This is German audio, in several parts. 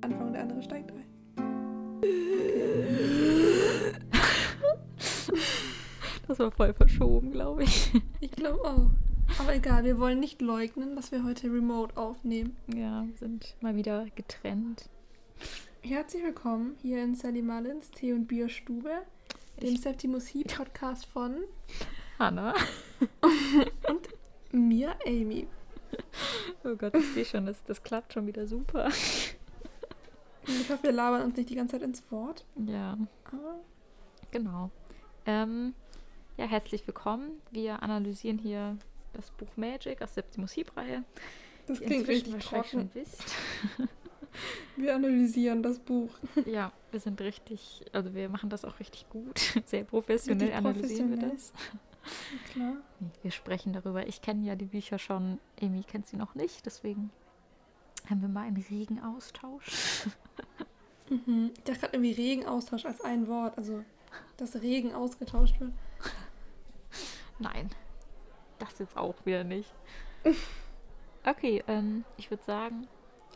Anfang und der andere steigt ein. Das war voll verschoben, glaube ich. Ich glaube auch. Aber egal, wir wollen nicht leugnen, dass wir heute remote aufnehmen. Ja, sind mal wieder getrennt. Herzlich willkommen hier in Sally Mullins Tee- und Bierstube, dem Ich- Septimus Heap Podcast von Hanna. mir, Amy. Oh Gott, ich sehe schon, das, das klappt schon wieder super. Und ich hoffe, wir labern uns nicht die ganze Zeit ins Wort. Ja, Aber genau. Ähm, ja, herzlich willkommen. Wir analysieren hier das Buch Magic aus Septimus Heap-Reihe. das klingt inzwischen richtig wahrscheinlich trocken. schon wisst. Wir analysieren das Buch. Ja, wir sind richtig, also wir machen das auch richtig gut. Sehr professionell Richtig analysieren wir das. Klar. Wir sprechen darüber. Ich kenne ja die Bücher schon. Amy kennt sie noch nicht, deswegen haben wir mal einen regen Austausch. Mhm. Ich dachte gerade irgendwie Regenaustausch als ein Wort. Also, dass Regen ausgetauscht wird. Nein, das jetzt auch wieder nicht. Okay, ähm, ich würde sagen,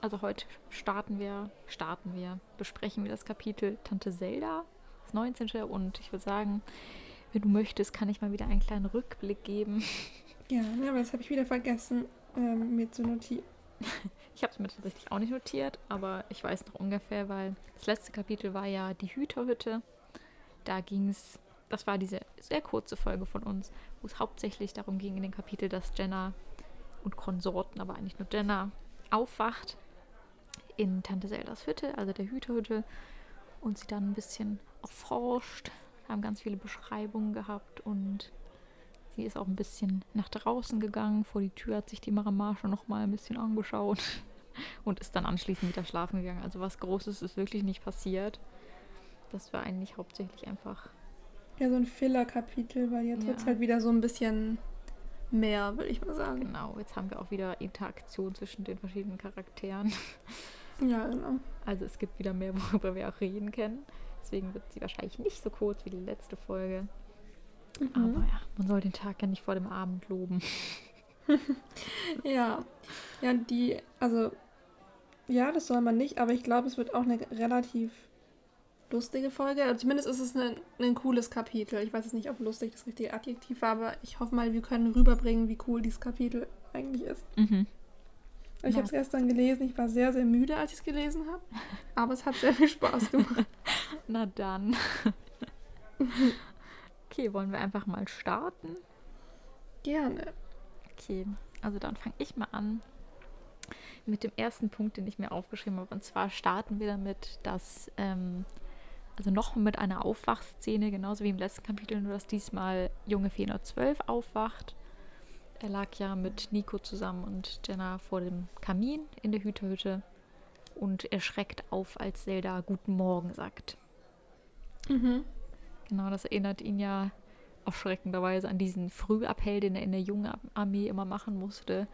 also heute starten wir, starten wir, besprechen wir das Kapitel Tante Zelda, das 19. Und ich würde sagen, wenn du möchtest, kann ich mal wieder einen kleinen Rückblick geben. Ja, aber das habe ich wieder vergessen, ähm, mir zu notieren. Ich habe es mir tatsächlich auch nicht notiert, aber ich weiß noch ungefähr, weil das letzte Kapitel war ja die Hüterhütte. Da ging es, das war diese sehr kurze Folge von uns, wo es hauptsächlich darum ging in dem Kapitel, dass Jenna und Konsorten, aber eigentlich nur Jenna, aufwacht in Tante Zeldas Hütte, also der Hüterhütte, und sie dann ein bisschen erforscht, haben ganz viele Beschreibungen gehabt und sie ist auch ein bisschen nach draußen gegangen. Vor die Tür hat sich die Maramasche noch mal ein bisschen angeschaut und ist dann anschließend wieder schlafen gegangen. Also was Großes ist wirklich nicht passiert. Das war eigentlich hauptsächlich einfach. Ja, so ein Filler-Kapitel, weil jetzt Ja. wird es halt wieder so ein bisschen mehr, würde ich mal sagen. Genau, jetzt haben wir auch wieder Interaktion zwischen den verschiedenen Charakteren. Ja, genau. Also es gibt wieder mehr, worüber wir auch reden können. Deswegen wird sie wahrscheinlich nicht so kurz wie die letzte Folge. Mhm. Aber ja, man soll den Tag ja nicht vor dem Abend loben. Ja. Ja, die, also, ja, das soll man nicht, aber ich glaube, es wird auch eine relativ lustige Folge. Also zumindest ist es ein, ein cooles Kapitel. Ich weiß jetzt nicht, ob lustig das richtige Adjektiv war, aber ich hoffe mal, wir können rüberbringen, wie cool dieses Kapitel eigentlich ist. Mhm. Ich Ja. habe es gestern gelesen, ich war sehr, sehr müde, als ich es gelesen habe, aber es hat sehr viel Spaß gemacht. Na dann. okay, wollen wir einfach mal starten? Gerne. Okay, also dann fange ich mal an mit dem ersten Punkt, den ich mir aufgeschrieben habe. Und zwar starten wir damit, dass, ähm, also noch mit einer Aufwachszene, genauso wie im letzten Kapitel, nur dass diesmal junge Fee 12 aufwacht. Er lag ja mit Nico zusammen und Jenna vor dem Kamin in der Hüterhütte und er schreckt auf, als Zelda Guten Morgen sagt. Mhm. Genau, das erinnert ihn ja erschreckenderweise an diesen Frühappell, den er in der jungen Armee immer machen musste,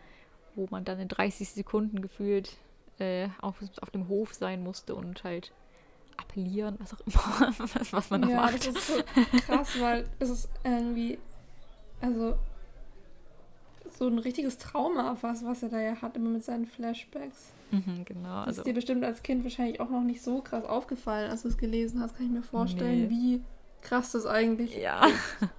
wo man dann in 30 Sekunden gefühlt äh, auf, auf dem Hof sein musste und halt appellieren, was auch immer, was, was man da ja, macht. das ist so krass, weil es ist irgendwie, also so ein richtiges Trauma fast, was er da ja hat, immer mit seinen Flashbacks. Mhm, genau, Das also ist dir bestimmt als Kind wahrscheinlich auch noch nicht so krass aufgefallen, als du es gelesen hast, kann ich mir vorstellen, Nee. wie krass das eigentlich ja,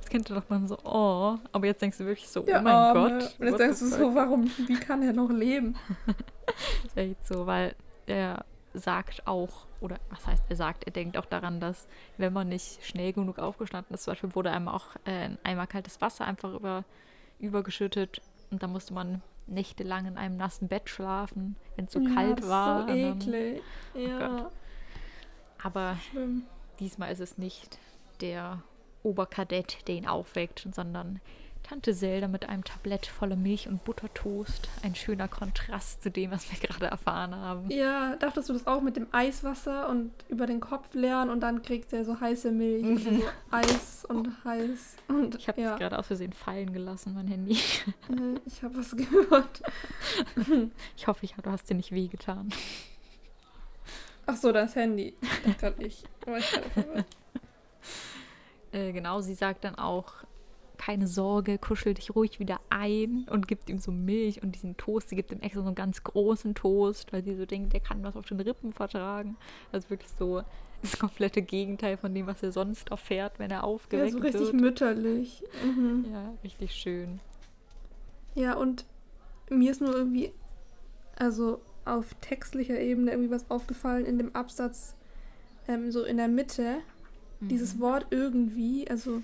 das Kind doch man so, oh, aber jetzt denkst du wirklich so, Der oh mein Arme. Gott. Und jetzt denkst du so, warum, wie kann er noch leben? Das ist echt so, weil er sagt auch, oder was heißt er sagt, er denkt auch daran, dass wenn man nicht schnell genug aufgestanden ist, zum Beispiel wurde einem auch äh, ein Eimer kaltes Wasser einfach über, übergeschüttet und da musste man nächtelang in einem nassen Bett schlafen, wenn es so ja, kalt das war. Ist so und dann- eklig. Ja, Gott. Aber schlimm. diesmal ist es nicht der Oberkadett, der ihn aufweckt, sondern Tante Zelda mit einem Tablett voller Milch und Buttertoast. Ein schöner Kontrast zu dem, was wir gerade erfahren haben. Ja, dachtest du das auch mit dem Eiswasser und über den Kopf leeren und dann kriegt er so heiße Milch und so Eis und heiß und Ich habe ja. gerade aus Versehen fallen gelassen, mein Handy. Ich habe was gehört. Ich hoffe, ich, du hast dir nicht wehgetan. Ach so, das Handy. Das gerade ich. War ich. Äh, genau, sie sagt dann auch, keine Sorge, kuschel dich ruhig wieder ein und gibt ihm so Milch und diesen Toast. Sie gibt ihm extra so einen ganz großen Toast, weil sie so denkt, der kann was auf den Rippen vertragen. Also wirklich so das komplette Gegenteil von dem, was er sonst erfährt, wenn er Ja, aufgeweckt so richtig wird. mütterlich. Mhm. Ja, richtig schön. Ja, und mir ist nur irgendwie, also auf textlicher Ebene irgendwie was aufgefallen in dem Absatz, ähm, so in der Mitte, dieses Mhm. Wort irgendwie, also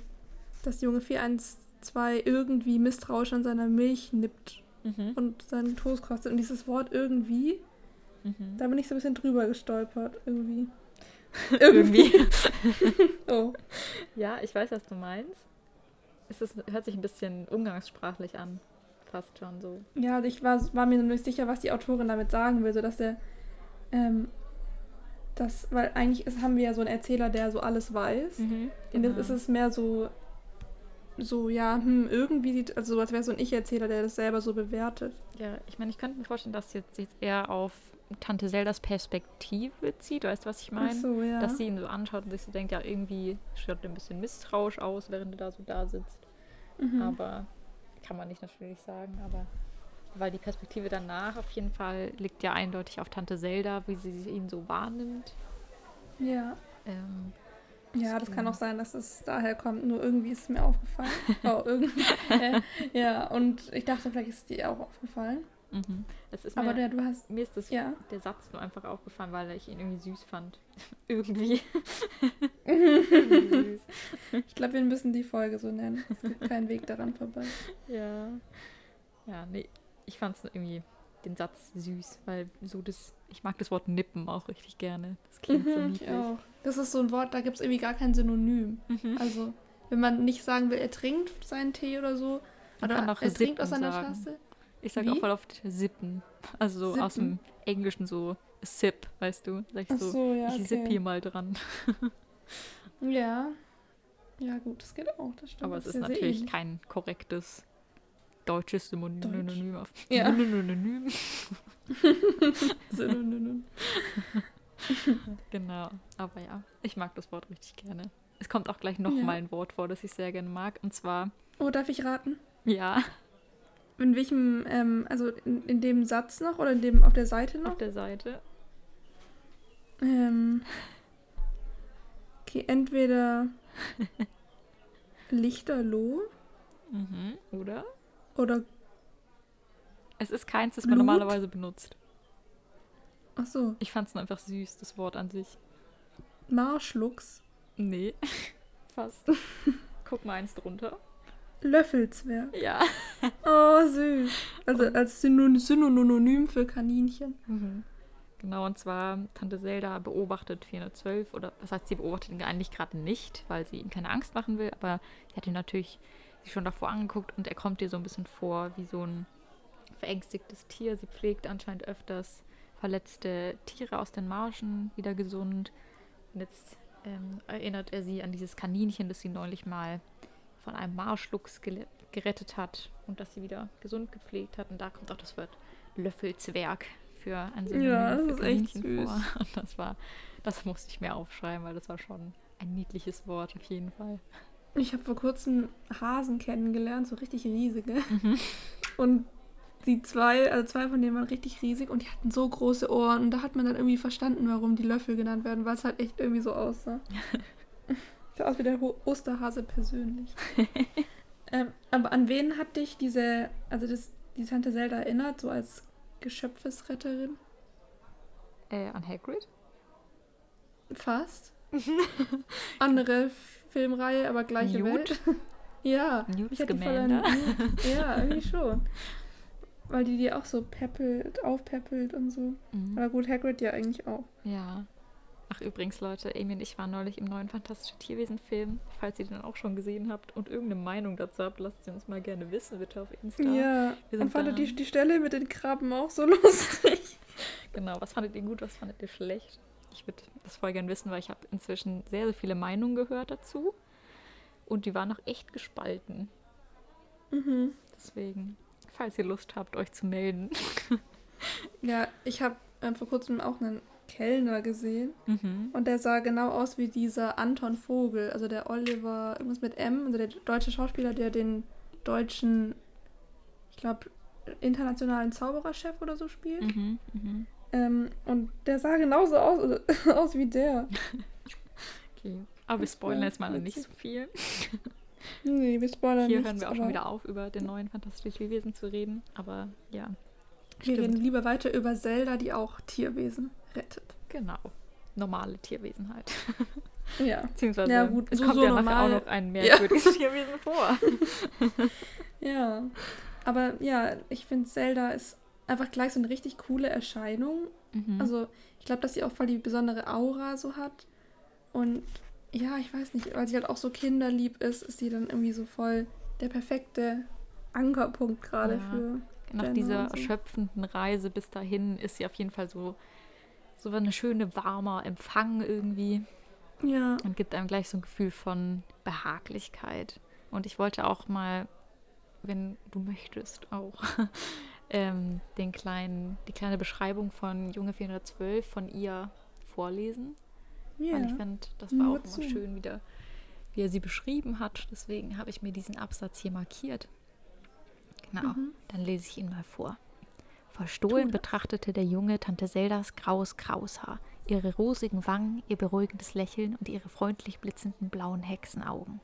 dass Junge 412 irgendwie misstrauisch an seiner Milch nippt Mhm. und seinen Toast kostet. Und dieses Wort irgendwie, Mhm. da bin ich so ein bisschen drüber gestolpert, irgendwie. Irgendwie. Oh. ja, ich weiß, was du meinst. Es ist, hört sich ein bisschen umgangssprachlich an. Fast schon so. Ja, ich war, war mir nur nicht sicher, was die Autorin damit sagen will, so dass er, ähm, das, weil eigentlich ist, haben wir ja so einen Erzähler, der so alles weiß. Und Genau. jetzt ist es mehr so, so, ja, hm, irgendwie sieht, also so als wäre so ein Ich-Erzähler, der das selber so bewertet. Ja, ich meine, ich könnte mir vorstellen, dass jetzt, jetzt eher auf Tante Zeldas Perspektive zieht. Weißt du, was ich meine? So, ja. Dass sie ihn so anschaut und sich so denkt, ja, irgendwie schaut er ein bisschen misstrauisch aus, während er da so da sitzt. mhm. Aber kann man nicht natürlich sagen, aber weil die Perspektive danach auf jeden Fall liegt ja eindeutig auf Tante Zelda, wie sie ihn so wahrnimmt. Ja. Ähm, Ja, das kann auch sein, dass es daher kommt. Nur irgendwie ist es mir aufgefallen. oh, irgendwie. Ja, und ich dachte, vielleicht ist es dir auch aufgefallen. mhm. Es ist Aber mir, ja, du hast. mir ist das, Ja. der Satz nur einfach aufgefallen, weil ich ihn irgendwie süß fand. irgendwie. süß. Ich glaube, wir müssen die Folge so nennen. Es gibt keinen Weg daran vorbei. Ja. Ja, nee. Ich fand es irgendwie den Satz süß, weil so das. Ich mag das Wort nippen auch richtig gerne. Das klingt so Mhm, niedlich. ich auch. Das ist so ein Wort, da gibt es irgendwie gar kein Synonym. Mhm. Also, wenn man nicht sagen will, er trinkt seinen Tee oder so. Man Oder er trinkt sippen aus seiner sagen. Tasse. Ich sag Wie? auch voll oft sippen. Also so aus dem Sippen? Englischen so sip, weißt du? Sag ich so, so, ja. ich sipp Okay. hier mal dran. Ja. Ja, gut, das geht auch. Das stimmt. Aber es ist sehr natürlich ähnlich. kein korrektes deutsches Deutsch. Synonym. Auf Ja. Synonym. Synonym. Genau. Aber ja, ich mag das Wort richtig gerne. Es kommt auch gleich noch Ja. mal ein Wort vor, das ich sehr gerne mag. Und zwar, Oh, darf ich raten? ja, In welchem, ähm, also in, in dem Satz noch oder in dem auf der Seite noch? auf der Seite. Ähm, okay, entweder Lichterloh Mhm. Oder? Oder. Es ist keins, das man Blut? normalerweise benutzt. Ach so, Ich fand es einfach süß, das Wort an sich. Marschluchs. Nee, fast. Guck mal eins drunter. Löffelzwerg. Ja. Oh, süß. Also als Synon Synonym für Kaninchen. Mhm. Genau, und zwar Tante Zelda beobachtet 412, oder was heißt, sie beobachtet ihn eigentlich gerade nicht, weil sie ihm keine Angst machen will, aber sie hat ihn natürlich sich schon davor angeguckt und er kommt ihr so ein bisschen vor wie so ein verängstigtes Tier. Sie pflegt anscheinend öfters verletzte Tiere aus den Marschen wieder gesund. Und jetzt ähm, erinnert er sie an dieses Kaninchen, das sie neulich mal von einem Marschluchs gerettet hat und das sie wieder gesund gepflegt hat. Und da kommt auch das Wort Löffelzwerg für ein Synonym Ja, das ist echt Kaninchen süß. vor. Und das war, das musste ich mir aufschreiben, weil das war schon ein niedliches Wort auf jeden Fall. Ich habe vor kurzem Hasen kennengelernt, so richtig riesige. Mhm. Und die zwei, also zwei von denen waren richtig riesig und die hatten so große Ohren. Und da hat man dann irgendwie verstanden, warum die Löffel genannt werden, weil es halt echt irgendwie so aussah. Sah aus wie der Osterhase persönlich. ähm, aber an wen hat dich diese, also das, die Tante Zelda erinnert, so als Geschöpfesretterin? Äh, an Hagrid? Fast. Andere Filmreihe, aber gleiche Newt? Welt. ja. Scamander? Newt- Ja, irgendwie schon. Weil die die auch so peppelt, aufpeppelt und so. Mhm. Aber gut, Hagrid ja eigentlich auch. Ja. Ach, übrigens, Leute, Amy und ich waren neulich im neuen Fantastische Tierwesen-Film. Falls ihr den auch schon gesehen habt und irgendeine Meinung dazu habt, lasst sie uns mal gerne wissen, bitte auf Insta. Ja, Wir und fandet die, die Stelle mit den Krabben auch so lustig. Genau, was fandet ihr gut, was fandet ihr schlecht? Ich würde das voll gern wissen, weil ich habe inzwischen sehr, sehr viele Meinungen gehört dazu. Und die waren auch echt gespalten. Mhm. Deswegen, falls ihr Lust habt, euch zu melden. Ja, ich habe ähm, vor kurzem auch einen Kellner gesehen Mhm. und der sah genau aus wie dieser Anton Vogel, also der Oliver, irgendwas mit M, also der deutsche Schauspieler, der den deutschen, ich glaube, internationalen Zaubererchef oder so spielt. Mhm. Mhm. Ähm, und der sah genauso aus, aus wie der. Okay. Aber wir spoilern jetzt mal nicht so viel. Nee, wir spoilern Hier nichts, hören wir auch schon wieder auf, über den neuen Fantastischen Tierwesen zu reden. Aber ja, Wir stimmt. reden lieber weiter über Zelda, die auch Tierwesen rettet. genau. Normale Tierwesen halt. Ja. Beziehungsweise Ja, gut, es so- kommt so ja nachher normal. auch noch ein merkwürdiges Tierwesen vor. Ja. Aber ja, ich finde Zelda ist einfach gleich so eine richtig coole Erscheinung. Mhm. Also ich glaube, dass sie auch voll die besondere Aura so hat. Und ja, ich weiß nicht, weil sie halt auch so kinderlieb ist, ist sie dann irgendwie so voll der perfekte Ankerpunkt gerade Ja. für. Nach Genau, dieser so. erschöpfenden Reise bis dahin ist sie auf jeden Fall so, so eine schöne, warmer Empfang irgendwie Ja. und gibt einem gleich so ein Gefühl von Behaglichkeit. Und ich wollte auch mal, wenn du möchtest, auch ähm, den kleinen, die kleine Beschreibung von Junge 412 von ihr vorlesen. Ja. Weil ich finde, das war auch immer schön wieder, wie er sie beschrieben hat. Deswegen habe ich mir diesen Absatz hier markiert. Genau, Mhm. dann lese ich ihn mal vor. Verstohlen betrachtete der Junge Tante Zeldas graues Kraushaar, ihre rosigen Wangen, ihr beruhigendes Lächeln und ihre freundlich blitzenden blauen Hexenaugen.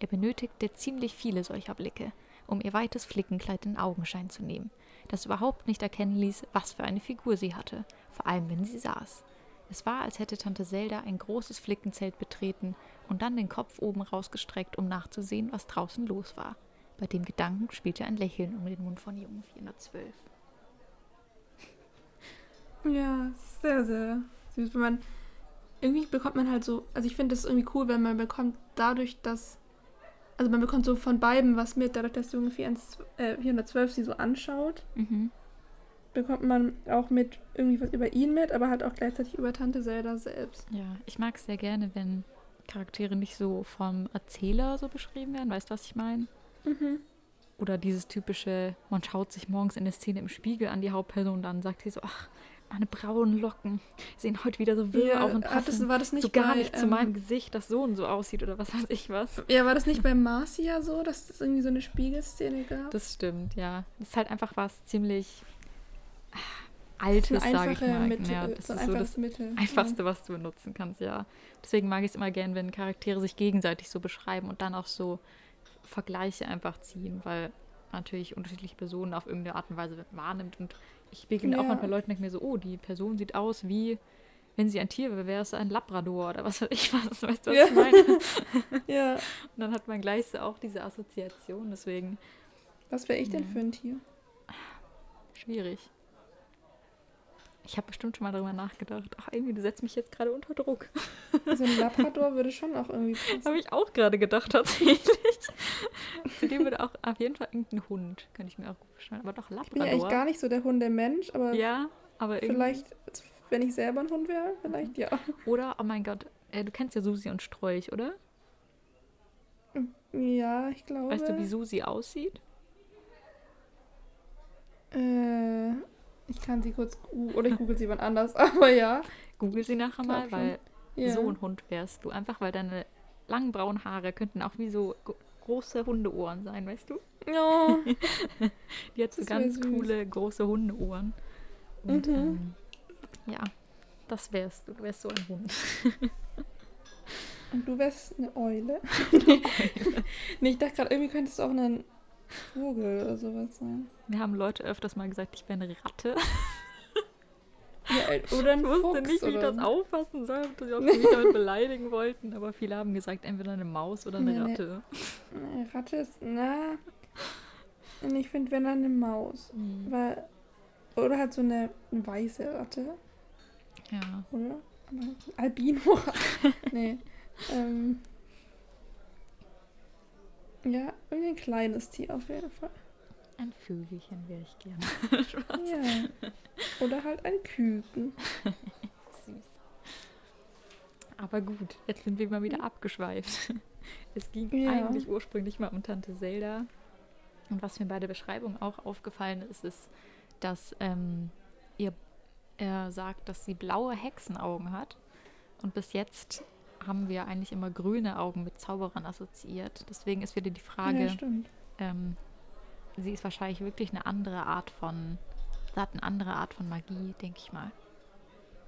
Er benötigte ziemlich viele solcher Blicke, um ihr weites Flickenkleid in Augenschein zu nehmen, das überhaupt nicht erkennen ließ, was für eine Figur sie hatte, vor allem wenn sie saß. Es war, als hätte Tante Zelda ein großes Flickenzelt betreten und dann den Kopf oben rausgestreckt, um nachzusehen, was draußen los war. Bei dem Gedanken spielte ein Lächeln um den Mund von Jungen 412. Ja, sehr, sehr süß. Wenn man. Irgendwie bekommt man halt so. Also ich finde das irgendwie cool, wenn man bekommt dadurch, dass. Also man bekommt so von beiden was mit, dadurch, dass Junge 412 äh, 412 sie so anschaut, Mhm. bekommt man auch mit irgendwie was über ihn mit, aber halt auch gleichzeitig über Tante Zelda selbst. Ja, ich mag es sehr gerne, wenn Charaktere nicht so vom Erzähler so beschrieben werden. Weißt du, was ich meine? Mhm. Oder dieses typische, man schaut sich morgens in der Szene im Spiegel an die Hauptperson und dann sagt sie so, ach, meine braunen Locken sehen heute wieder so wirr Ja, aus und hat das, passen war das nicht so gar bei, nicht zu ähm, meinem Gesicht, das so und so aussieht oder was weiß ich was. Ja, war das nicht bei Marcia so, dass es irgendwie so eine Spiegelszene gab? Das stimmt, ja. Das ist halt einfach was ziemlich ah, Altes, sage ich mal. Mittel, ja, das so ist so das Mittel. Einfachste, was du benutzen kannst, ja. Deswegen mag ich es immer gern, wenn Charaktere sich gegenseitig so beschreiben und dann auch so Vergleiche einfach ziehen, weil natürlich unterschiedliche Personen auf irgendeine Art und Weise wahrnimmt. Und ich begegne auch Ja. manchmal Leuten, denke mir so, oh, die Person sieht aus wie, wenn sie ein Tier wäre, wäre es ein Labrador oder was weiß ich was. Weißt du, was Ja. ich meine? Und Ja. dann hat man gleich so auch diese Assoziation, deswegen Was wäre ich denn Ja. für ein Tier? schwierig. Ich habe bestimmt schon mal darüber nachgedacht. Ach, irgendwie, du setzt mich jetzt gerade unter Druck. Also ein Labrador würde schon auch irgendwie passen. Habe ich auch gerade gedacht, tatsächlich. Zu dem würde auch auf jeden Fall irgendein Hund, könnte ich mir auch gut vorstellen. Aber doch Ich bin Labrador. ja eigentlich gar nicht so der Hundemensch, aber Ja, aber irgendwie. vielleicht, wenn ich selber ein Hund wäre, vielleicht ja. Oder, oh mein Gott, äh, du kennst ja Susi und Strolch, oder? Ja, ich glaube. Weißt du, wie Susi aussieht? Äh, ich kann sie kurz oder ich google sie wann anders, aber ja. Google sie nachher mal, weil ja. so ein Hund wärst du. Einfach weil deine langen braunen Haare könnten auch wie so gro- große Hundeohren sein, weißt du? Oh, Die hat so Das ganz coole, große Hundeohren. Und Mhm. ähm, ja, das wärst du. Du wärst so ein Hund. und du wärst eine Eule. nee, ich dachte gerade, irgendwie könntest du auch ein Vogel oder sowas sein. Mir haben Leute öfters mal gesagt, ich wäre eine Ratte. Ja, oder ein Ich wusste Fuchs nicht, wie ich das auffassen soll, ob sie mich damit beleidigen wollten, aber viele haben gesagt, entweder eine Maus oder eine nee. Ratte. Eine Ratte ist, na. Und ich finde, wenn dann eine Maus. Mhm. Weil, oder halt so eine, eine weiße Ratte, Ja. oder? Albino. nee. Ähm, ja, irgendwie ein kleines Tier auf jeden Fall. Ein Vögelchen wäre ich gerne. Ja. Oder halt ein Küken. Süß. Aber gut, jetzt sind wir mal wieder abgeschweift. Es ging Ja. eigentlich ursprünglich mal um Tante Zelda. Und was mir bei der Beschreibung auch aufgefallen ist, ist, dass ähm, ihr, er sagt, dass sie blaue Hexenaugen hat. Und bis jetzt haben wir eigentlich immer grüne Augen mit Zauberern assoziiert. Deswegen ist wieder die Frage, Ja, ähm, sie ist wahrscheinlich wirklich eine andere Art von, sie hat eine andere Art von Magie, denke ich mal.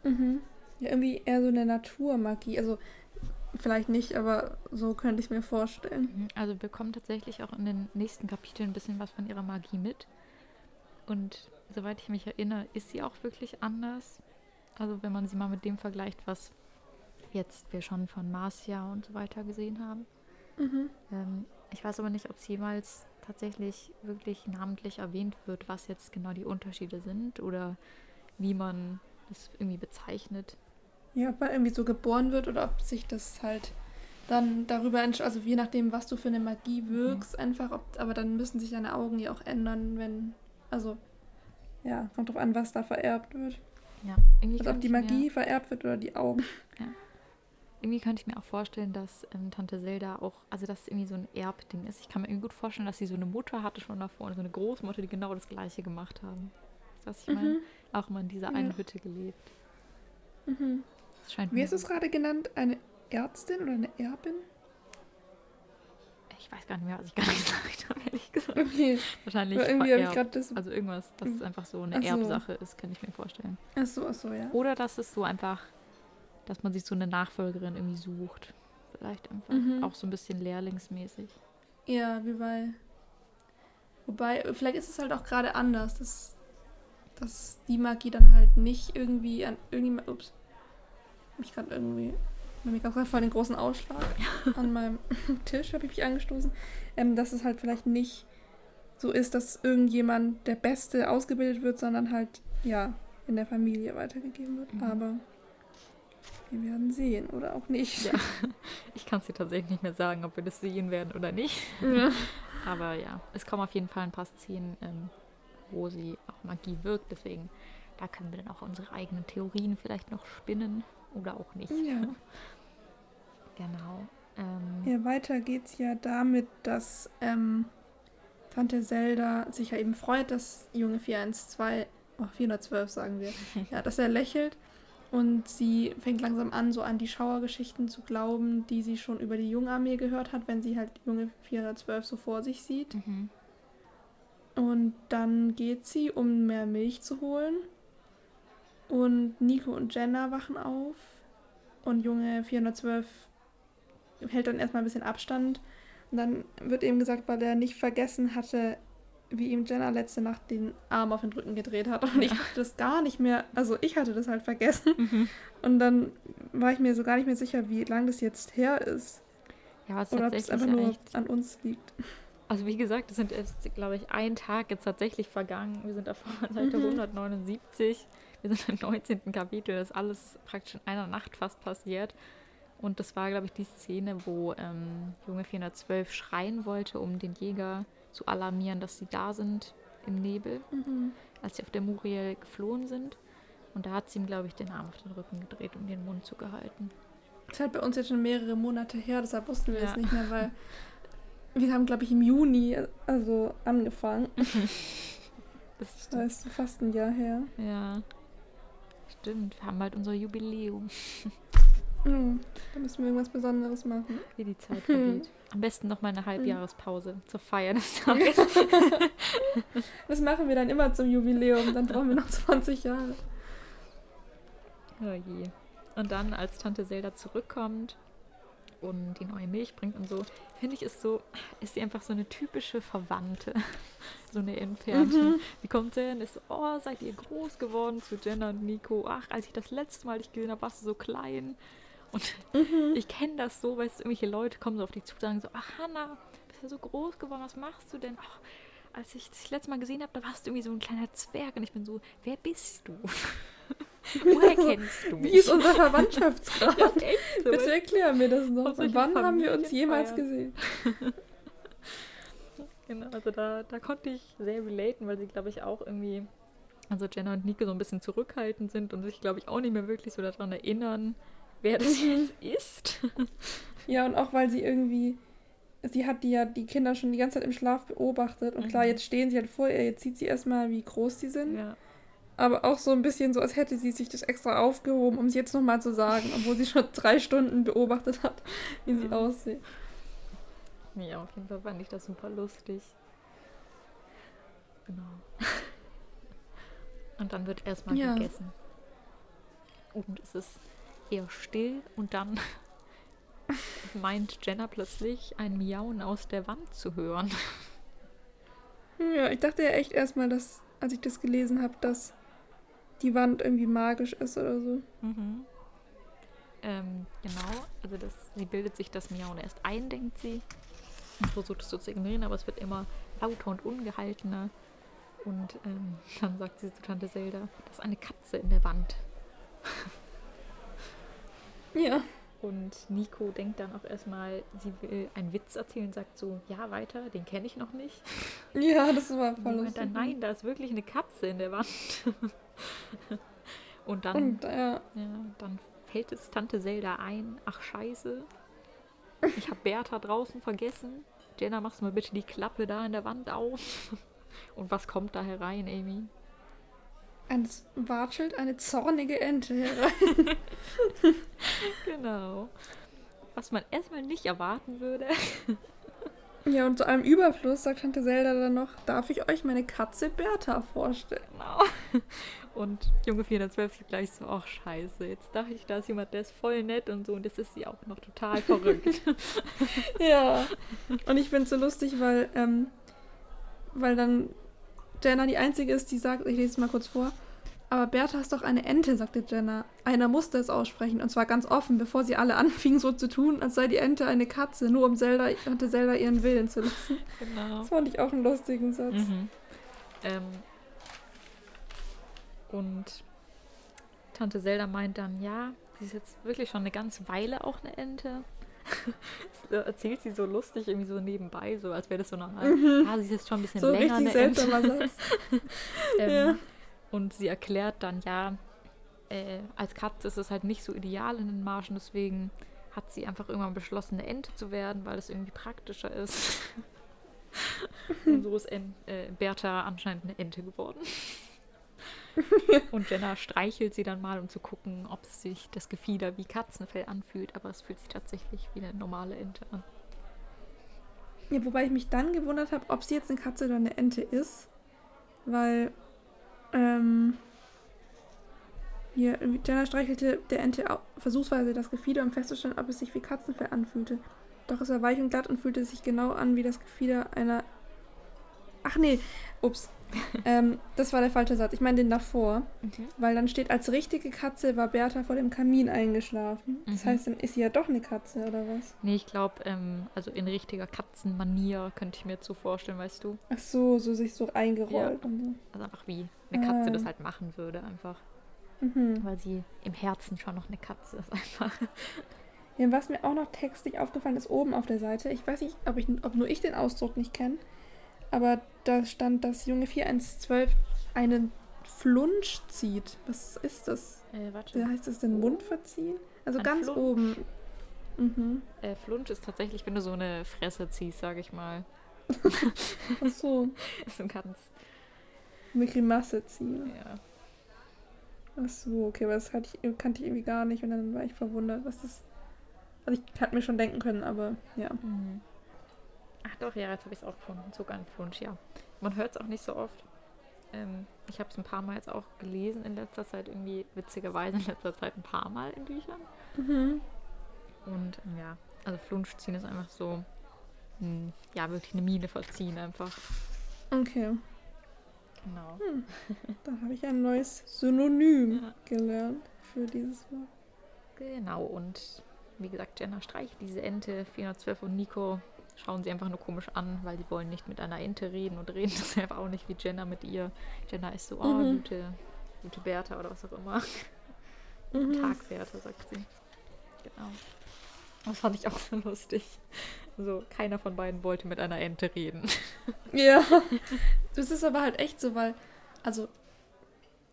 Mhm. Ja, irgendwie eher so eine Naturmagie. Also, vielleicht nicht, aber so könnte ich es mir vorstellen. Mhm, Also wir bekommen tatsächlich auch in den nächsten Kapiteln ein bisschen was von ihrer Magie mit. Und soweit ich mich erinnere, ist sie auch wirklich anders. Also wenn man sie mal mit dem vergleicht, was jetzt wir schon von Marcia und so weiter gesehen haben. Mhm. Ähm, ich weiß aber nicht, ob es jemals tatsächlich wirklich namentlich erwähnt wird, was jetzt genau die Unterschiede sind oder wie man das irgendwie bezeichnet. Ja, ob man irgendwie so geboren wird oder ob sich das halt dann darüber entscheidet, also je nachdem, was du für eine Magie wirkst, einfach, ob, aber dann müssen sich deine Augen ja auch ändern, wenn, also, ja, kommt drauf an, was da vererbt wird. Ja, irgendwie Also ob die Magie vererbt wird oder die Augen. Irgendwie könnte ich mir auch vorstellen, dass ähm, Tante Zelda auch, also dass es irgendwie so ein Erbding ist. Ich kann mir irgendwie gut vorstellen, dass sie so eine Mutter hatte schon davor und so eine Großmutter, die genau das Gleiche gemacht haben. Weißt du, was ich meine? Mhm. Auch immer in dieser Ja. einen Hütte gelebt. Mhm. Das scheint Wie mir ist es gerade genannt? Eine Ärztin oder eine Erbin? Ich weiß gar nicht mehr, was ich gerade gesagt habe, ehrlich gesagt. Okay, Wahrscheinlich vererbt. Also irgendwas, dass es einfach so eine Ach so. Erbsache ist, kann ich mir vorstellen. Achso, achso, ja. Oder dass es so einfach, dass man sich so eine Nachfolgerin irgendwie sucht. Vielleicht einfach. Mhm. Auch so ein bisschen lehrlingsmäßig. Ja, wie bei. Wobei, vielleicht ist es halt auch gerade anders, dass, dass die Magie dann halt nicht irgendwie an irgendjemand. Ups. Hab ich gerade irgendwie. Mir gab es voll den großen Ausschlag an meinem Tisch, habe ich mich angestoßen. Ähm, dass es halt vielleicht nicht so ist, dass irgendjemand der Beste ausgebildet wird, sondern halt, ja, in der Familie weitergegeben wird. Mhm. Aber wir werden sehen oder auch nicht. Ja. Ich kann es dir tatsächlich nicht mehr sagen, ob wir das sehen werden oder nicht. Ja. Aber ja, es kommen auf jeden Fall ein paar Szenen, ähm, wo sie auch Magie wirkt. Deswegen, da können wir dann auch unsere eigenen Theorien vielleicht noch spinnen oder auch nicht. Ja. Genau. Ähm, Ja, weiter geht's ja damit, dass ähm, Tante Zelda sich ja eben freut, dass junge 412, oh, 412 sagen wir, ja, dass er lächelt und sie fängt langsam an, so an die Schauergeschichten zu glauben, die sie schon über die Jungarmee gehört hat, wenn sie halt junge 412 so vor sich sieht. mhm. Und dann geht sie, um mehr Milch zu holen. Und Nico und Jenna wachen auf. Und Junge 412 hält dann erstmal ein bisschen Abstand. Und dann wird ihm gesagt, weil er nicht vergessen hatte, wie ihm Jenna letzte Nacht den Arm auf den Rücken gedreht hat. Und ich hatte das gar nicht mehr, also ich hatte das halt vergessen. Mhm. Und dann war ich mir so gar nicht mehr sicher, wie lang das jetzt her ist. Ja, es ist Oder ob es einfach nur echt. an uns liegt. Also wie gesagt, es sind jetzt, glaube ich, ein Tag jetzt tatsächlich vergangen. Wir sind davor an Seite Mhm. 179. Wir sind im 19. Kapitel. Das ist alles praktisch in einer Nacht fast passiert. Und das war, glaube ich, die Szene, wo ähm, Junge 412 schreien wollte, um den Jäger zu alarmieren, dass sie da sind im Nebel, Mhm. als sie auf der Muriel geflohen sind. Und da hat sie ihm, glaube ich, den Arm auf den Rücken gedreht und den Mund zugehalten. Das ist halt bei uns jetzt schon mehrere Monate her, deshalb wussten wir Ja. es nicht mehr, weil wir haben, glaube ich, im Juni also angefangen. Das stimmt. ist fast ein Jahr her. Ja. Stimmt, wir haben bald unser Jubiläum. Mhm. Da müssen wir irgendwas Besonderes machen. wie die Zeit Hm. vergeht. Am besten noch mal eine Halbjahrespause zur Feier des Tages. Das machen wir dann immer zum Jubiläum. Dann brauchen wir noch 20 Jahre. oh je. Und dann, als Tante Zelda zurückkommt und die neue Milch bringt und so, finde ich, ist so, ist sie einfach so eine typische Verwandte. So eine entfernte. Mhm. Die kommt hin, ist so, oh, seid ihr groß geworden zu Jenna und Nico. Ach, als ich das letzte Mal dich gesehen habe, warst du so klein. Und Mhm. ich kenne das so, weil irgendwelche Leute kommen so auf dich zu und sagen so, ach Hanna, bist ja so groß geworden, was machst du denn? Ach, als ich dich das letzte Mal gesehen habe, da warst du irgendwie so ein kleiner Zwerg und ich bin so, wer bist du? Woher kennst du mich? Wie ist unser Verwandtschaftsgrad? Ja, echt so, Bitte erklär mir das noch. Wann haben wir uns jemals feiern? gesehen? Genau, also da, da konnte ich sehr relaten, weil sie, glaube ich, auch irgendwie, also Jenna und Nico so ein bisschen zurückhaltend sind und sich, glaube ich, auch nicht mehr wirklich so daran erinnern, wer das jetzt ist. Ja, und auch weil sie irgendwie, sie hat die ja die Kinder schon die ganze Zeit im Schlaf beobachtet. Und klar, Mhm. jetzt stehen sie halt vor ihr, jetzt sieht sie erstmal, wie groß die sind. Ja. Aber auch so ein bisschen so, als hätte sie sich das extra aufgehoben, um es jetzt nochmal zu sagen, obwohl sie schon drei Stunden beobachtet hat, wie sie Mhm. aussieht. ja, auf jeden Fall fand ich das super lustig. Genau. Und dann wird erstmal Ja. gegessen. Und es ist eher still und dann meint Jenna plötzlich ein Miauen aus der Wand zu hören. Ja, ich dachte ja echt erstmal, dass, als ich das gelesen habe, dass die Wand irgendwie magisch ist oder so. Mhm. Ähm, genau, also das, sie bildet sich das Miauen erst ein, denkt sie. Und versucht es so zu ignorieren, aber es wird immer lauter und ungehaltener. Und ähm, dann sagt sie zu Tante Zelda, da ist eine Katze in der Wand. Ja. Und Nico denkt dann auch erstmal, sie will einen Witz erzählen, sagt so, ja, weiter, den kenne ich noch nicht. Ja, das war voll lustig. dann, nein, da ist wirklich eine Katze in der Wand. und dann Und ja, Ja, dann fällt es Tante Zelda ein. Ach scheiße. Ich habe Bertha draußen vergessen. Jenna, machst du mal bitte die Klappe da in der Wand auf. Und was kommt da herein, Amy? Eines watschelt eine zornige Ente herein. Genau. Was man erstmal nicht erwarten würde. Ja, und zu einem Überfluss sagt Tante Zelda dann noch, darf ich euch meine Katze Bertha vorstellen? Genau. Und Junge 412 sieht gleich so, ach scheiße, jetzt dachte ich, da ist jemand, der ist voll nett und so und jetzt ist sie auch noch total verrückt. Ja. Und ich finde es so lustig, weil, ähm, weil dann Jenna die Einzige ist, die sagt, ich lese es mal kurz vor, aber Bertha ist doch eine Ente, sagte Jenna. Einer musste es aussprechen, und zwar ganz offen, bevor sie alle anfingen so zu tun, als sei die Ente eine Katze, nur um Zelda, Tante Zelda ihren Willen zu lassen. genau. Das fand ich auch einen lustigen Satz. Mhm. Ähm, und Tante Zelda meint dann, ja, sie ist jetzt wirklich schon eine ganze Weile auch eine Ente. Erzählt sie so lustig, irgendwie so nebenbei, so als wäre das so normal. Ja, sie ist jetzt schon ein bisschen So länger richtig seltsamer Satz. Ähm, Ja. Und sie erklärt dann, ja, äh, als Katze ist es halt nicht so ideal in den Marschen, deswegen hat sie einfach irgendwann beschlossen, eine Ente zu werden, weil es irgendwie praktischer ist. Und so ist en äh, Bertha anscheinend eine Ente geworden. Und Jenna streichelt sie dann mal, um zu gucken, ob sich das Gefieder wie Katzenfell anfühlt, aber es fühlt sich tatsächlich wie eine normale Ente an. Ja, wobei ich mich dann gewundert habe, ob sie jetzt eine Katze oder eine Ente ist. Weil, ähm, hier, Jenna streichelte der Ente au- versuchsweise das Gefieder, um festzustellen, ob es sich wie Katzenfell anfühlte. Doch es war weich und glatt und fühlte sich genau an wie das Gefieder einer. Ach nee, ups. Ähm, das war der falsche Satz. Ich meine den davor. Weil dann steht, als richtige Katze war Bertha vor dem Kamin eingeschlafen. Das Mhm. heißt, dann ist sie ja doch eine Katze, oder was? Nee, ich glaube, ähm, also in richtiger Katzenmanier könnte ich mir jetzt so vorstellen, weißt du? Ach so, so sich so eingerollt und so. Also einfach wie eine Katze Ah. das halt machen würde, einfach. Mhm. Weil sie im Herzen schon noch eine Katze ist, einfach. Ja, was mir auch noch textlich aufgefallen ist, oben auf der Seite, ich weiß nicht, ob, ich, ob nur ich den Ausdruck nicht kenne, aber da stand, dass Junge 4112 einen Flunsch zieht. Was ist das? Äh, Wie warte. heißt das denn? Mund verziehen? Also Ein ganz Flunsch. oben. Mhm. Äh, Flunsch ist tatsächlich, wenn du so eine Fresse ziehst, sage ich mal. Ach so, So ganz, eine Grimasse ziehen. ja. Ach so, okay, aber das hatte ich, kannte ich irgendwie gar nicht und dann war ich verwundert, was das. Also ich hatte mir schon denken können, aber ja. Mhm. Ach doch, ja, jetzt habe ich es auch gefunden. Flunsch, ja. Man hört es auch nicht so oft. Ähm, ich habe es ein paar Mal jetzt auch gelesen in letzter Zeit, irgendwie witzigerweise in letzter Zeit ein paar Mal in Büchern. Mhm. Und ähm, ja, also Flunsch ziehen ist einfach so, hm, ja, wirklich eine Miene verziehen einfach. Okay, Genau. da habe ich ein neues Synonym Ja. gelernt für dieses Wort. Genau, und wie gesagt, Jenna streicht diese Ente, 412 und Nico schauen sie einfach nur komisch an, weil die wollen nicht mit einer Ente reden und reden deshalb auch nicht wie Jenna mit ihr. Jenna ist so, oh, Mhm. gute, gute Bertha oder was auch immer. Mhm. Tagwärter, sagt sie. Genau. Das fand ich auch so lustig. So, keiner von beiden wollte mit einer Ente reden. Ja. Das ist aber halt echt so, weil, also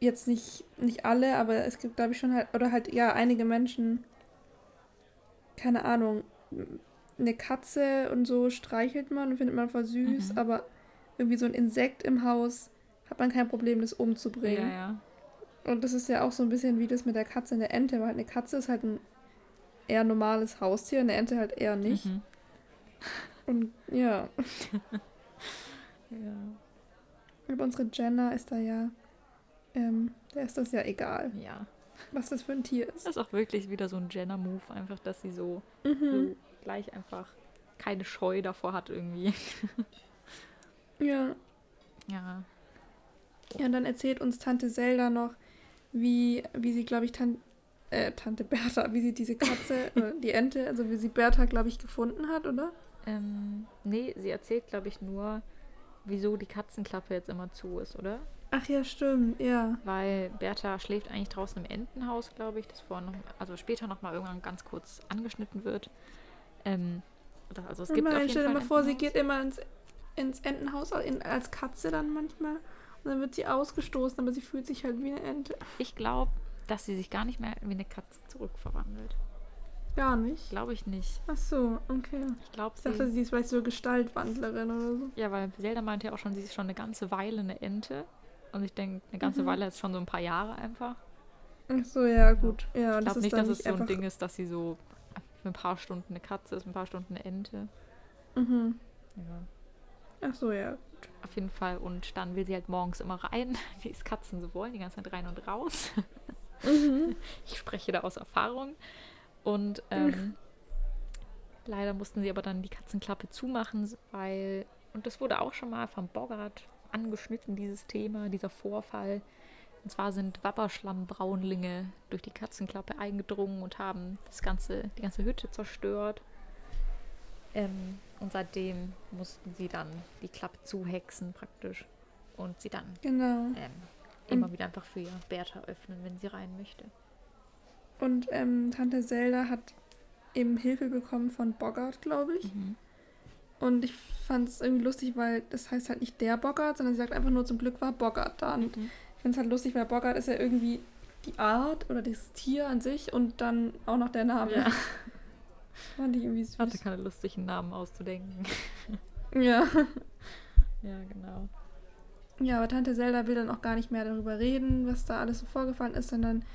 jetzt nicht, nicht alle, aber es gibt, glaube ich, schon halt, oder halt, ja, einige Menschen, keine Ahnung, eine Katze und so streichelt man und findet man voll süß, Mhm. aber irgendwie so ein Insekt im Haus hat man kein Problem, das umzubringen. ja. Und das ist ja auch so ein bisschen wie das mit der Katze und der Ente, weil eine Katze ist halt ein eher normales Haustier, eine Ente halt eher nicht. Mhm. Und ja, ja. aber unsere Jenna ist da ja, ähm, der ist das ja egal, Ja. was das für ein Tier ist. Das ist auch wirklich wieder so ein Jenner-Move, einfach, dass sie so, Mhm. so gleich einfach keine Scheu davor hat irgendwie. Ja. Ja. Ja, und dann erzählt uns Tante Zelda noch, wie, wie sie, glaube ich, Tan äh, Tante Bertha, wie sie diese Katze, oder die Ente, also wie sie Bertha, glaube ich, gefunden hat, oder? Ähm, nee, sie erzählt, glaube ich, nur, wieso die Katzenklappe jetzt immer zu ist, oder? Ach ja, stimmt, ja. Weil Bertha schläft eigentlich draußen im Entenhaus, glaube ich, das vorher noch, also später noch mal irgendwann ganz kurz angeschnitten wird. Ähm, oder- also es gibt auf Immerhin, jeden stell dir mal vor, sie geht immer ins, ins Entenhaus in, als Katze dann manchmal. Und dann wird sie ausgestoßen, aber sie fühlt sich halt wie eine Ente. Ich glaube, dass sie sich gar nicht mehr wie eine Katze zurückverwandelt. Gar nicht. Glaube ich nicht. Ach so, okay. Ich glaube, Ich dachte, sie. sie ist vielleicht so Gestaltwandlerin oder so. Ja, weil Zelda meinte ja auch schon, sie ist schon eine ganze Weile eine Ente. Und ich denke, eine ganze Mhm. Weile ist schon so ein paar Jahre einfach. Ach so, ja, gut. Ja, Ich glaube nicht, dass es so ein. Ding ist, dass sie so für ein paar Stunden eine Katze ist, ein paar Stunden eine Ente. Mhm. Ja. Ach so, ja. Auf jeden Fall. Und dann will sie halt morgens immer rein, wie es Katzen so wollen, die ganze Zeit rein und raus. Mhm. Ich spreche da aus Erfahrung. Und ähm, leider mussten sie aber dann die Katzenklappe zumachen, weil, und das wurde auch schon mal vom Boggart angeschnitten, dieses Thema, dieser Vorfall. Und zwar sind Wapperschlammbraunlinge durch die Katzenklappe eingedrungen und haben das ganze, die ganze Hütte zerstört. Ähm, und seitdem mussten sie dann die Klappe zuhexen praktisch. Und sie dann Genau. ähm, immer wieder einfach für Bertha öffnen, wenn sie rein möchte. Und ähm, Tante Zelda hat eben Hilfe bekommen von Boggart, glaube ich. Mhm. Und ich fand es irgendwie lustig, weil das heißt halt nicht der Boggart, sondern sie sagt einfach nur, zum Glück war Boggart da. Und Mhm. Ich finde es halt lustig, weil Boggart ist ja irgendwie die Art oder das Tier an sich und dann auch noch der Name. Ja. Fand ich irgendwie süß. Hatte keine lustigen Namen auszudenken. Ja. Ja, genau. Ja, aber Tante Zelda will dann auch gar nicht mehr darüber reden, was da alles so vorgefallen ist, sondern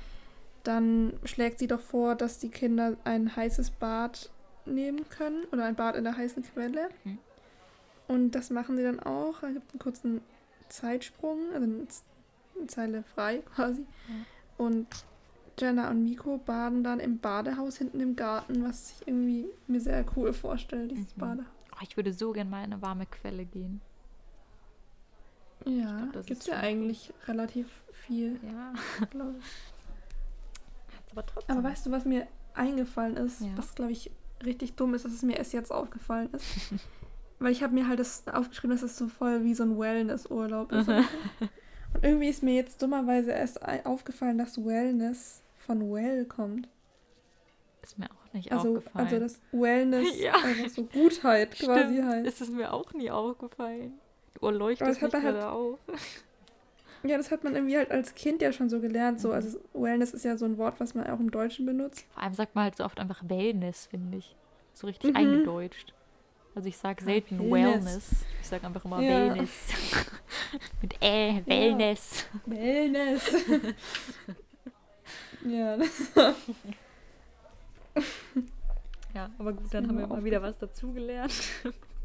dann schlägt sie doch vor, dass die Kinder ein heißes Bad nehmen können oder ein Bad in der heißen Quelle. Mhm. Und das machen sie dann auch. Da gibt es einen kurzen Zeitsprung, also eine Z- eine Zeile frei quasi. Mhm. Und Jenna und Miko baden dann im Badehaus hinten im Garten, was ich irgendwie mir sehr cool vorstelle, dieses Mhm. Badehaus. Oh, ich würde so gerne mal in eine warme Quelle gehen. Ja, gibt es ja eigentlich relativ viel, Ja, glaube ich. aber trotzdem. Aber weißt du, was mir eingefallen ist, Ja. was glaube ich richtig dumm ist, dass es mir erst jetzt aufgefallen ist? Weil ich habe mir halt das aufgeschrieben, dass es so voll wie so ein Wellness-Urlaub ist. Und irgendwie ist mir jetzt dummerweise erst aufgefallen, dass Wellness von Well kommt. ist mir auch nicht Also, aufgefallen. also dass Wellness Ja. einfach so Gutheit quasi Stimmt, heißt. ist es mir auch nie aufgefallen. Du erleuchtest das mich halt- auf. Ja, das hat man irgendwie halt als Kind ja schon so gelernt. So. Mhm. Also Wellness ist ja so ein Wort, was man auch im Deutschen benutzt. Vor allem sagt man halt so oft einfach Wellness, finde ich. So richtig Mhm. eingedeutscht. Also ich sage selten Wellness. Wellness. Ich sage einfach immer Ja. Wellness. Mit äh, Wellness. Wellness. ja, das Ja, aber gut, dann haben wir mal wieder was dazugelernt.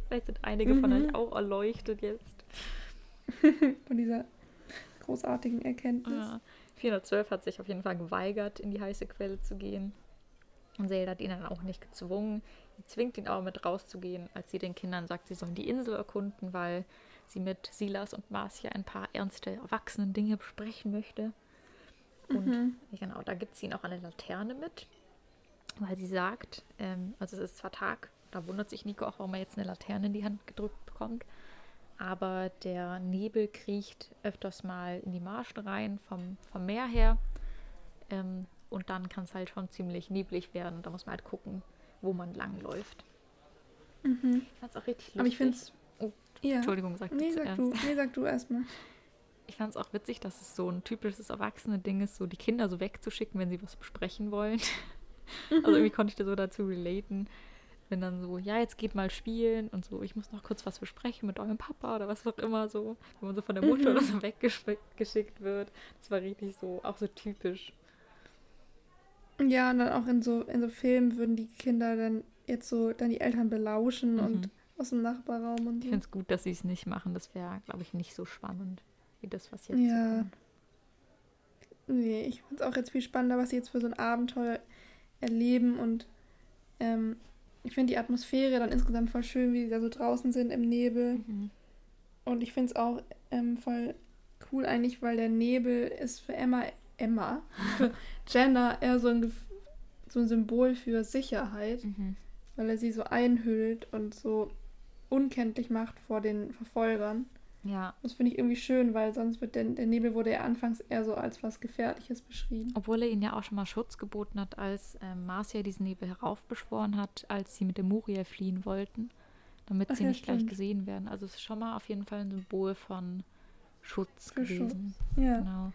Vielleicht sind einige von Mhm. euch auch erleuchtet jetzt. von dieser großartigen Erkenntnis. Ja. 412 hat sich auf jeden Fall geweigert, in die heiße Quelle zu gehen. Und Zelda hat ihn dann auch nicht gezwungen. Sie zwingt ihn aber mit rauszugehen, als sie den Kindern sagt, sie sollen die Insel erkunden, weil sie mit Silas und Marcia ein paar ernste erwachsenen Dinge besprechen möchte. Und Mhm. genau, da gibt sie ihnen auch eine Laterne mit, weil sie sagt, ähm, also es ist zwar Tag, da wundert sich Nico auch, warum er jetzt eine Laterne in die Hand gedrückt bekommt, aber der Nebel kriecht öfters mal in die Marschen rein vom, vom Meer her. Ähm, Und dann kann es halt schon ziemlich neblig werden. Da muss man halt gucken, wo man langläuft. Mhm. Ich fand es auch richtig lustig. Aber ich finde es. Oh, Ja. Entschuldigung, sag Nee, du sag du, nee, sag du erstmal. Ich fand es auch witzig, dass es so ein typisches Erwachsene-Ding ist, so die Kinder so wegzuschicken, wenn sie was besprechen wollen. Also irgendwie konnte ich da so dazu relaten. Wenn dann so, ja, jetzt geht mal spielen und so, ich muss noch kurz was besprechen mit eurem Papa oder was auch immer so. Wenn man so von der Mutter Mhm. oder so weggeschickt wird. Das war richtig so, auch so typisch. Ja, und dann auch in so, in so Filmen würden die Kinder dann jetzt so dann die Eltern belauschen und Mhm. aus dem Nachbarraum und Ich so. finde es gut, dass sie es nicht machen. Das wäre, glaube ich, nicht so spannend wie das, was jetzt Ja. so. Nee, ich finde es auch jetzt viel spannender, was sie jetzt für so ein Abenteuer erleben und ähm, ich finde die Atmosphäre dann insgesamt voll schön, wie sie da so draußen sind im Nebel. Mhm. Und ich finde es auch ähm, voll cool eigentlich, weil der Nebel ist für Emma, Emma, für Jenna eher so ein, so ein Symbol für Sicherheit, Mhm. weil er sie so einhüllt und so unkenntlich macht vor den Verfolgern. Ja, Das finde ich irgendwie schön, weil sonst wird der, der Nebel wurde ja anfangs eher so als was Gefährliches beschrieben. Obwohl er ihnen ja auch schon mal Schutz geboten hat, als ähm, Marcia diesen Nebel heraufbeschworen hat, als sie mit dem Muriel fliehen wollten, damit Ach sie ja, nicht gleich stimmt. gesehen werden. Also es ist schon mal auf jeden Fall ein Symbol von Schutz Für gewesen. Ja. Genau.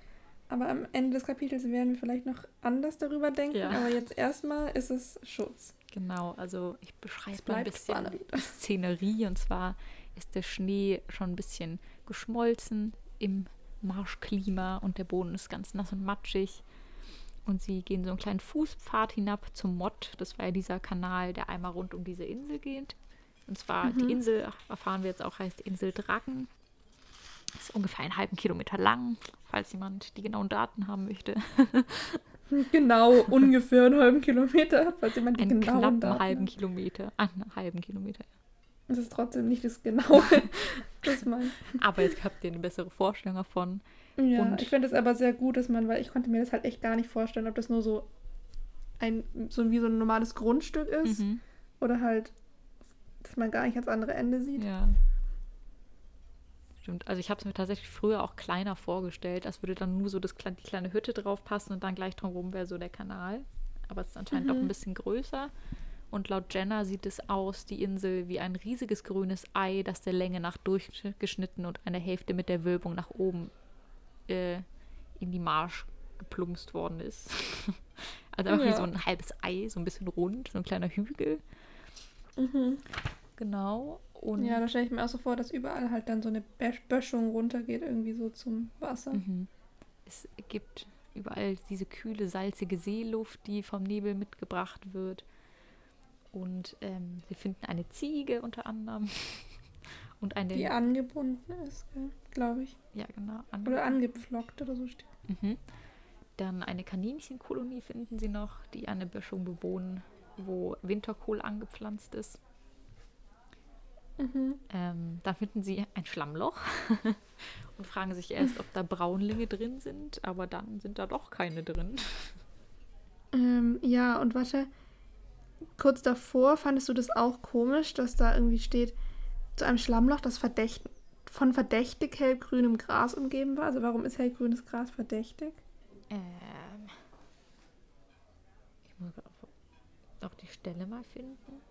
Aber am Ende des Kapitels werden wir vielleicht noch anders darüber denken. Ja. Aber jetzt erstmal ist es Schutz. Genau, also ich beschreibe Es mal ein bisschen spannend. die Szenerie. Und zwar ist der Schnee schon ein bisschen geschmolzen im Marschklima und der Boden ist ganz nass und matschig. Und sie gehen so einen kleinen Fußpfad hinab zum Mott. Das war ja dieser Kanal, der einmal rund um diese Insel geht. Und zwar Mhm. die Insel, erfahren wir jetzt auch, heißt Insel Drachen. Ist ungefähr einen halben Kilometer lang, falls jemand die genauen Daten haben möchte. Genau, ungefähr einen halben Kilometer, falls jemand die Einen genauen Daten halben hat. Kilometer. Einen halben Kilometer. Das ist trotzdem nicht das Genaue. das mein. Aber jetzt habt ihr eine bessere Vorstellung davon. Ja, Und- ich finde es aber sehr gut, dass man, weil ich konnte mir das halt echt gar nicht vorstellen, ob das nur so ein, so wie so ein normales Grundstück ist Mhm. oder halt, dass man gar nicht ans andere Ende sieht. Ja. Stimmt. Also ich habe es mir tatsächlich früher auch kleiner vorgestellt. als würde dann nur so das, die kleine Hütte drauf passen und dann gleich drumherum wäre so der Kanal. Aber es ist anscheinend doch Mhm. ein bisschen größer. Und laut Jenna sieht es aus, die Insel, wie ein riesiges grünes Ei, das der Länge nach durchgeschnitten und eine Hälfte mit der Wölbung nach oben äh, in die Marsch geplumpst worden ist. also einfach wie Ja. so ein halbes Ei, so ein bisschen rund, so ein kleiner Hügel. Mhm. Genau. Und Ja, da stelle ich mir auch so vor, dass überall halt dann so eine Bösch- Böschung runtergeht, irgendwie so zum Wasser. Mhm. Es gibt überall diese kühle, salzige Seeluft, die vom Nebel mitgebracht wird. Und ähm, sie finden eine Ziege unter anderem. Und eine. Die angebunden ist, glaube ich. ja, genau. ange- Oder angepflockt oder so steht. Mhm. Dann eine Kaninchenkolonie finden sie noch, die eine Böschung bewohnen, wo Winterkohl angepflanzt ist. Mhm. Ähm, dann finden sie ein Schlammloch und fragen sich erst, ob da Braunlinge drin sind, aber dann sind da doch keine drin. Ähm, ja, und warte. Kurz davor fandest du das auch komisch, dass da irgendwie steht, zu einem Schlammloch, das verdächt von verdächtig hellgrünem Gras umgeben war. Also warum ist hellgrünes Gras verdächtig? Ähm, ich muss auf die Stelle mal finden.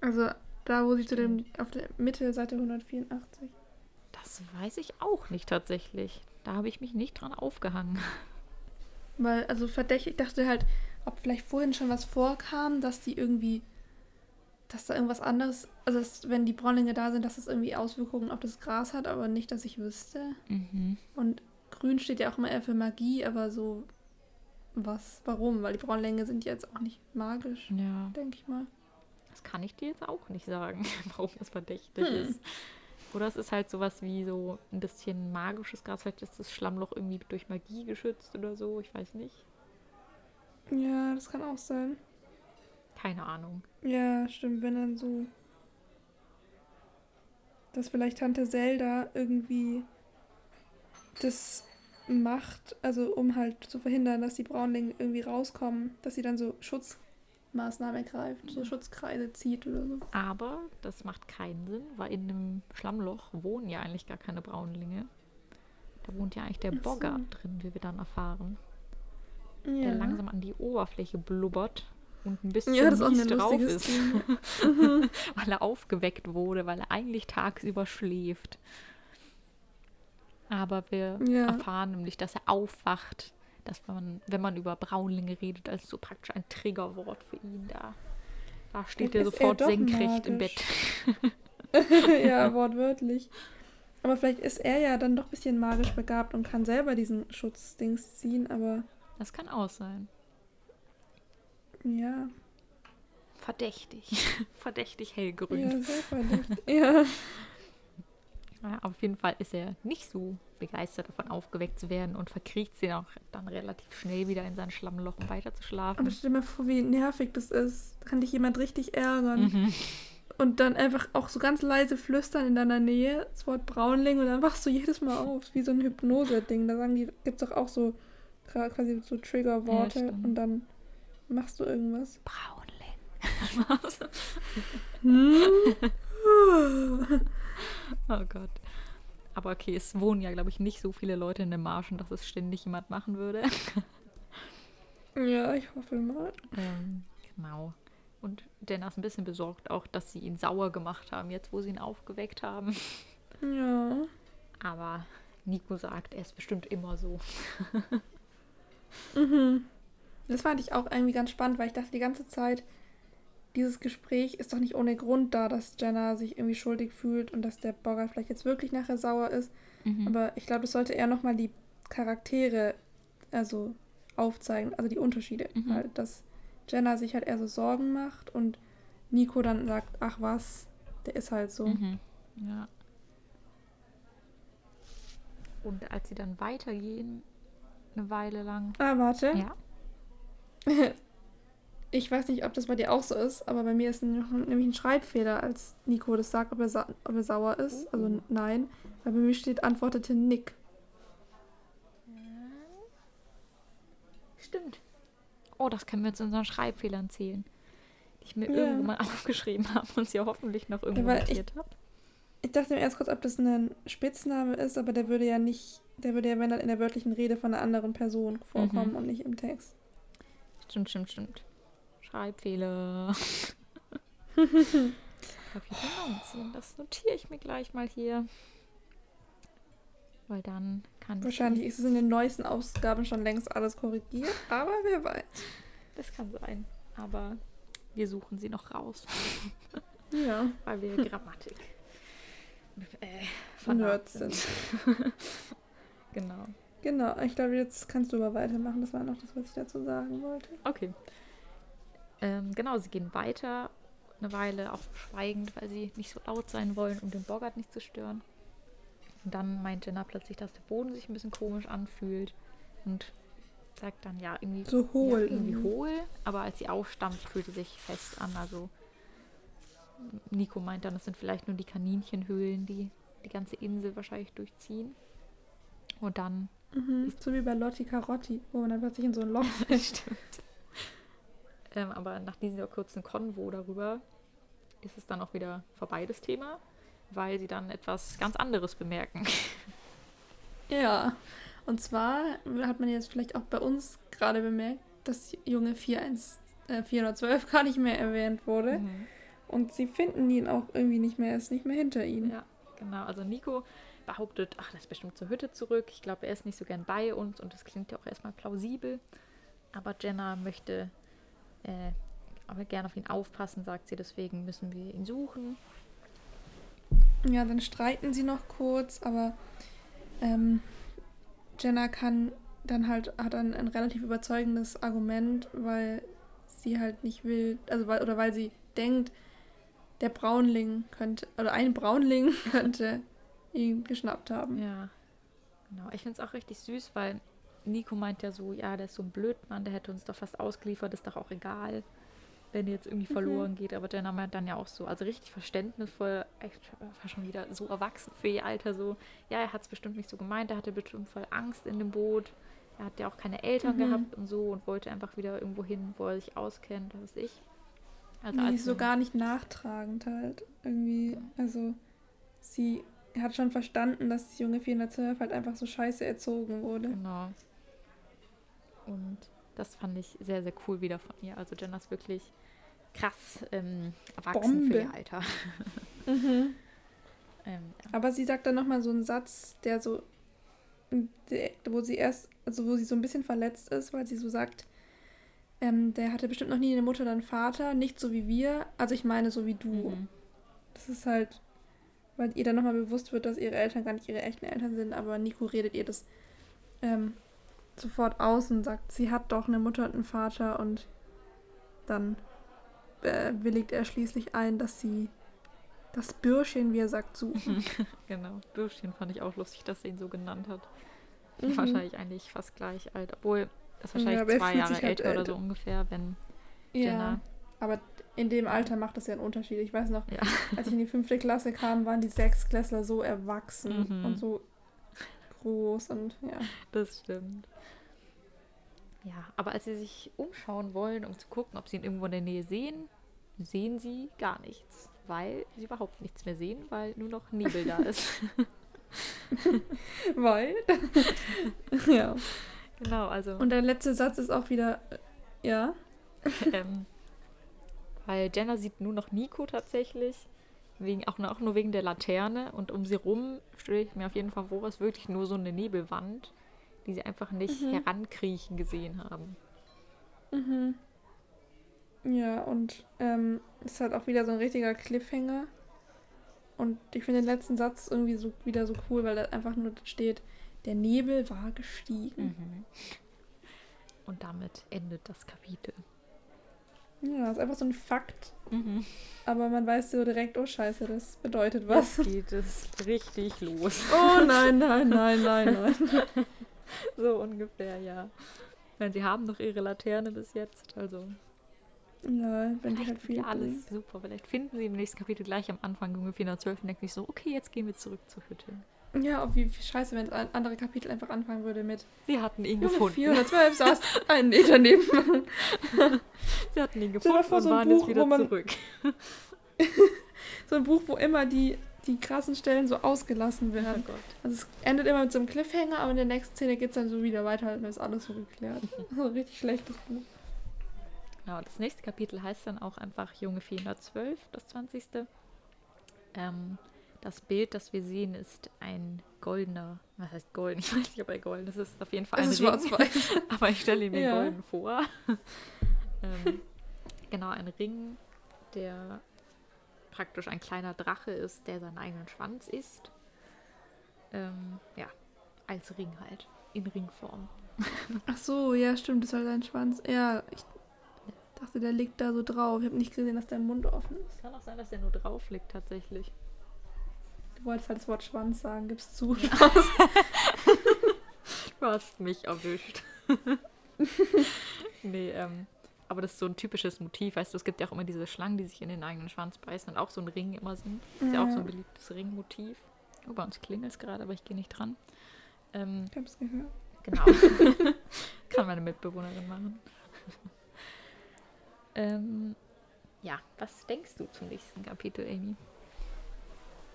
Also da, wo sie zu dem, auf der Mitte, Seite 184. Das weiß ich auch nicht tatsächlich. Da habe ich mich nicht dran aufgehangen. Weil, also verdächtig, ich dachte halt, ob vielleicht vorhin schon was vorkam, dass die irgendwie, dass da irgendwas anderes, also dass, wenn die Bräunlinge da sind, dass das irgendwie Auswirkungen auf das Gras hat, aber nicht, dass ich wüsste. Mhm. Und grün steht ja auch immer eher für Magie, aber so was, warum? Weil die Braunlinge sind jetzt auch nicht magisch, Ja, denke ich mal. Das kann ich dir jetzt auch nicht sagen, warum das verdächtig Hm. ist. Oder es ist halt sowas wie so ein bisschen magisches Gras. Vielleicht ist das Schlammloch irgendwie durch Magie geschützt oder so. Ich weiß nicht. Ja, das kann auch sein. Keine Ahnung. Ja, stimmt, wenn dann so. Dass vielleicht Tante Zelda irgendwie das macht, also um halt zu verhindern, dass die Braunlinge irgendwie rauskommen, dass sie dann so Schutzmaßnahmen ergreift, so Schutzkreise zieht oder so. Aber das macht keinen Sinn, weil in einem Schlammloch wohnen ja eigentlich gar keine Braunlinge. Da wohnt ja eigentlich der so. Boggart drin, wie wir dann erfahren. der langsam an die Oberfläche blubbert und ein bisschen Ja, das ist auch mies eine drauf ist, weil er aufgeweckt wurde, weil er eigentlich tagsüber schläft. Aber wir Ja. erfahren nämlich, dass er aufwacht, dass man, wenn man über Braunlinge redet, als so praktisch ein Triggerwort für ihn da. Da steht er er sofort doch senkrecht im magisch. Bett. ja, wortwörtlich. Aber vielleicht ist er ja dann doch ein bisschen magisch begabt und kann selber diesen Schutzdings ziehen, aber Das kann auch sein. ja. Verdächtig. Verdächtig hellgrün. Ja, sehr verdächtig. ja. Ja, auf jeden Fall ist er nicht so begeistert davon, aufgeweckt zu werden und verkriecht sich auch dann relativ schnell wieder in sein Schlammloch, um weiter zu schlafen. Aber stell dir mal vor, wie nervig das ist. Da kann dich jemand richtig ärgern. Mhm. Und dann einfach auch so ganz leise flüstern in deiner Nähe, das Wort Braunling, und dann wachst du jedes Mal auf. Wie so ein Hypnose-Ding. Da sagen die, gibt es doch auch so quasi so Triggerworte Ja, und dann machst du irgendwas. Braunling. oh Gott. Aber okay, es wohnen ja, glaube ich, nicht so viele Leute in den Marschen, dass es ständig jemand machen würde. Ja, ich hoffe mal. ähm, genau. Und Denner ist ein bisschen besorgt auch, dass sie ihn sauer gemacht haben, jetzt wo sie ihn aufgeweckt haben. Ja. Aber Nico sagt, er ist bestimmt immer so. Mhm. Das fand ich auch irgendwie ganz spannend, weil ich dachte die ganze Zeit, dieses Gespräch ist doch nicht ohne Grund da, dass Jenna sich irgendwie schuldig fühlt und dass der Bogart vielleicht jetzt wirklich nachher sauer ist. Mhm. Aber ich glaube, das sollte eher nochmal die Charaktere also aufzeigen, also die Unterschiede. Mhm. Weil dass Jenna sich halt eher so Sorgen macht und Nico dann sagt, ach was, der ist halt so. Mhm. Ja. Und als sie dann weitergehen, eine Weile lang. Ah, warte. Ja. Ich weiß nicht, ob das bei dir auch so ist, aber bei mir ist noch, nämlich ein Schreibfehler, als Nico das sagt, ob er, sa ob er sauer ist. Also nein. Weil bei mir steht, antwortete Nick. Stimmt. Oh, das können wir zu unseren Schreibfehlern zählen. Die ich mir Ja. irgendwo mal aufgeschrieben habe und sie hoffentlich noch irgendwo ich- notiert habe. Ich dachte mir erst kurz, ob das ein Spitzname ist, aber der würde ja nicht, der würde ja, wenn dann in der wörtlichen Rede von einer anderen Person vorkommen Mhm. und nicht im Text. Stimmt, stimmt, stimmt. Schreibfehler. Kapitel 19. Das notiere ich mir gleich mal hier. Weil dann kann Wahrscheinlich ist es in den neuesten Ausgaben schon längst alles korrigiert, aber wer weiß. Das kann sein. Aber wir suchen sie noch raus. Ja, Weil wir Grammatik äh, Nerds Fanat sind. genau. Genau, ich glaube, jetzt kannst du aber weitermachen. Das war noch das, was ich dazu sagen wollte. Okay. Ähm, genau, sie gehen weiter eine Weile, auch schweigend, weil sie nicht so laut sein wollen, um den Bogart nicht zu stören. Und dann meint Jenna plötzlich, dass der Boden sich ein bisschen komisch anfühlt und sagt dann, ja, irgendwie, So hohl. Ja, irgendwie hohl, aber als sie aufstampft, fühlt sie sich fest an. Also Nico meint dann, es sind vielleicht nur die Kaninchenhöhlen, die die ganze Insel wahrscheinlich durchziehen. Und dann Mhm. So wie bei Lotti Carotti, wo man dann plötzlich in so ein Loch fällt. Stimmt. Ähm, aber nach dieser kurzen Konvo darüber ist es dann auch wieder vorbei, das Thema, weil sie dann etwas ganz anderes bemerken. Ja. Und zwar hat man jetzt vielleicht auch bei uns gerade bemerkt, dass Junge 41, äh, 412 gar nicht mehr erwähnt wurde. Mhm. Und sie finden ihn auch irgendwie nicht mehr, er ist nicht mehr hinter ihnen. Ja, genau. Also Nico behauptet, ach, er ist bestimmt zur Hütte zurück. Ich glaube, er ist nicht so gern bei uns und das klingt ja auch erstmal plausibel. Aber Jenna möchte äh, aber gern auf ihn aufpassen, sagt sie, deswegen müssen wir ihn suchen. Ja, dann streiten sie noch kurz, aber ähm, Jenna kann dann halt, hat dann ein relativ überzeugendes Argument, weil sie halt nicht will, also weil, oder weil sie denkt, der Braunling könnte, oder ein Braunling könnte ihn geschnappt haben. Ja, genau. Ich finde es auch richtig süß, weil Nico meint ja so, ja, der ist so ein Blödmann, der hätte uns doch fast ausgeliefert, ist doch auch egal, wenn der jetzt irgendwie verloren geht. Aber Jenna meint dann ja auch so, also richtig verständnisvoll, echt war schon wieder so erwachsen für ihr Alter, so, ja, er hat es bestimmt nicht so gemeint, er hatte bestimmt voll Angst in dem Boot. Er hat ja auch keine Eltern Mhm. gehabt und so und wollte einfach wieder irgendwo hin, wo er sich auskennt, was weiß ich. Also Nee, als so gar nicht nachtragend halt. Irgendwie, also sie hat schon verstanden, dass die junge 412 halt einfach so scheiße erzogen wurde. Genau. Und Das fand ich sehr, sehr cool wieder von ihr. Also Jenna ist wirklich krass ähm, erwachsen Bombe. für ihr Alter. Mhm. ähm, ja. Aber sie sagt dann nochmal so einen Satz, der so, der, wo sie erst, also wo sie so ein bisschen verletzt ist, weil sie so sagt, ähm, der hatte bestimmt noch nie eine Mutter oder einen Vater, nicht so wie wir, also ich meine so wie du. Mhm. Das ist halt, weil ihr dann nochmal bewusst wird, dass ihre Eltern gar nicht ihre echten Eltern sind, aber Nico redet ihr das ähm, sofort aus und sagt, sie hat doch eine Mutter und einen Vater und dann äh, willigt er schließlich ein, dass sie das Bürschchen, wie er sagt, suchen. Genau. Bürschchen fand ich auch lustig, dass sie ihn so genannt hat. Mhm. Wahrscheinlich eigentlich fast gleich alt. Obwohl, das Ja, wahrscheinlich er zwei Jahre halt älter oder älter. so ungefähr, wenn Ja, Jenna. aber in dem Alter macht das ja einen Unterschied. Ich weiß noch, Ja. als ich in die fünfte Klasse kam, waren die Sechsklässler so erwachsen Mhm. und so groß und ja. Das stimmt. Ja, aber als sie sich umschauen wollen, um zu gucken, ob sie ihn irgendwo in der Nähe sehen, sehen sie gar nichts. Weil sie überhaupt nichts mehr sehen, weil nur noch Nebel da ist. Weil. ja. genau, also. Und der letzte Satz ist auch wieder, äh, ja. ähm, weil Jenna sieht nur noch Nico tatsächlich. Wegen, auch, auch nur wegen der Laterne. Und um sie rum stelle ich mir auf jeden Fall vor, ist wirklich nur so eine Nebelwand, die sie einfach nicht Mhm. herankriechen gesehen haben. Mhm. Ja, und ähm, ist halt auch wieder so ein richtiger Cliffhanger. Und ich finde den letzten Satz irgendwie so wieder so cool, weil da einfach nur steht, der Nebel war gestiegen. Mhm. Und damit endet das Kapitel. Ja, ist einfach so ein Fakt. Mhm. Aber man weiß so direkt, oh scheiße, das bedeutet was. Jetzt geht es richtig los. Oh nein, nein, nein, nein, nein. so ungefähr, ja. Weil sie haben noch ihre Laterne bis jetzt, also Ja, wenn die halt viel ja alles super. Vielleicht finden sie im nächsten Kapitel gleich am Anfang Junge 412 und denken sich so, okay, jetzt gehen wir zurück zur Hütte. Ja, ob wie, wie scheiße, wenn das andere Kapitel einfach anfangen würde mit Sie hatten ihn Junge gefunden. 412 saß ein Nee daneben. Sie hatten ihn gefunden vor, und so ein waren Buch, jetzt wieder man- zurück. so ein Buch, wo immer die, die krassen Stellen so ausgelassen Oh werden. Gott. Also es endet immer mit so einem Cliffhanger, aber in der nächsten Szene geht es dann so wieder weiter und dann ist alles so geklärt. So ein richtig schlechtes Buch. Ja, das nächste Kapitel heißt dann auch einfach Junge 412, das 20. Ähm, das Bild, das wir sehen, ist ein goldener, was heißt golden? Ich weiß nicht, ob er golden ist. Es ist auf jeden Fall ein schwarz-weiß. Aber ich stelle ihn mir Ja. golden vor. ähm, genau, ein Ring, der praktisch ein kleiner Drache ist, der seinen eigenen Schwanz isst. Ähm, ja, als Ring halt. In Ringform. Ach so, ja, stimmt, das ist halt ein Schwanz. Ja, ich dachte, der liegt da so drauf. Ich habe nicht gesehen, dass der Mund offen ist. Es kann auch sein, dass der nur drauf liegt tatsächlich. Wolltest halt das Wort Schwanz sagen, gibst zu. Du hast mich erwischt. nee, ähm, aber das ist so ein typisches Motiv. Weißt du, es gibt ja auch immer diese Schlangen, die sich in den eigenen Schwanz beißen und auch so ein Ring immer sind. Ist ja auch so ein beliebtes Ringmotiv. Oh, bei uns klingelt es gerade, aber ich gehe nicht dran. Ähm, Ich hab's gehört. genau. Kann meine Mitbewohnerin machen. ähm, ja, was denkst du zum nächsten Kapitel, Amy?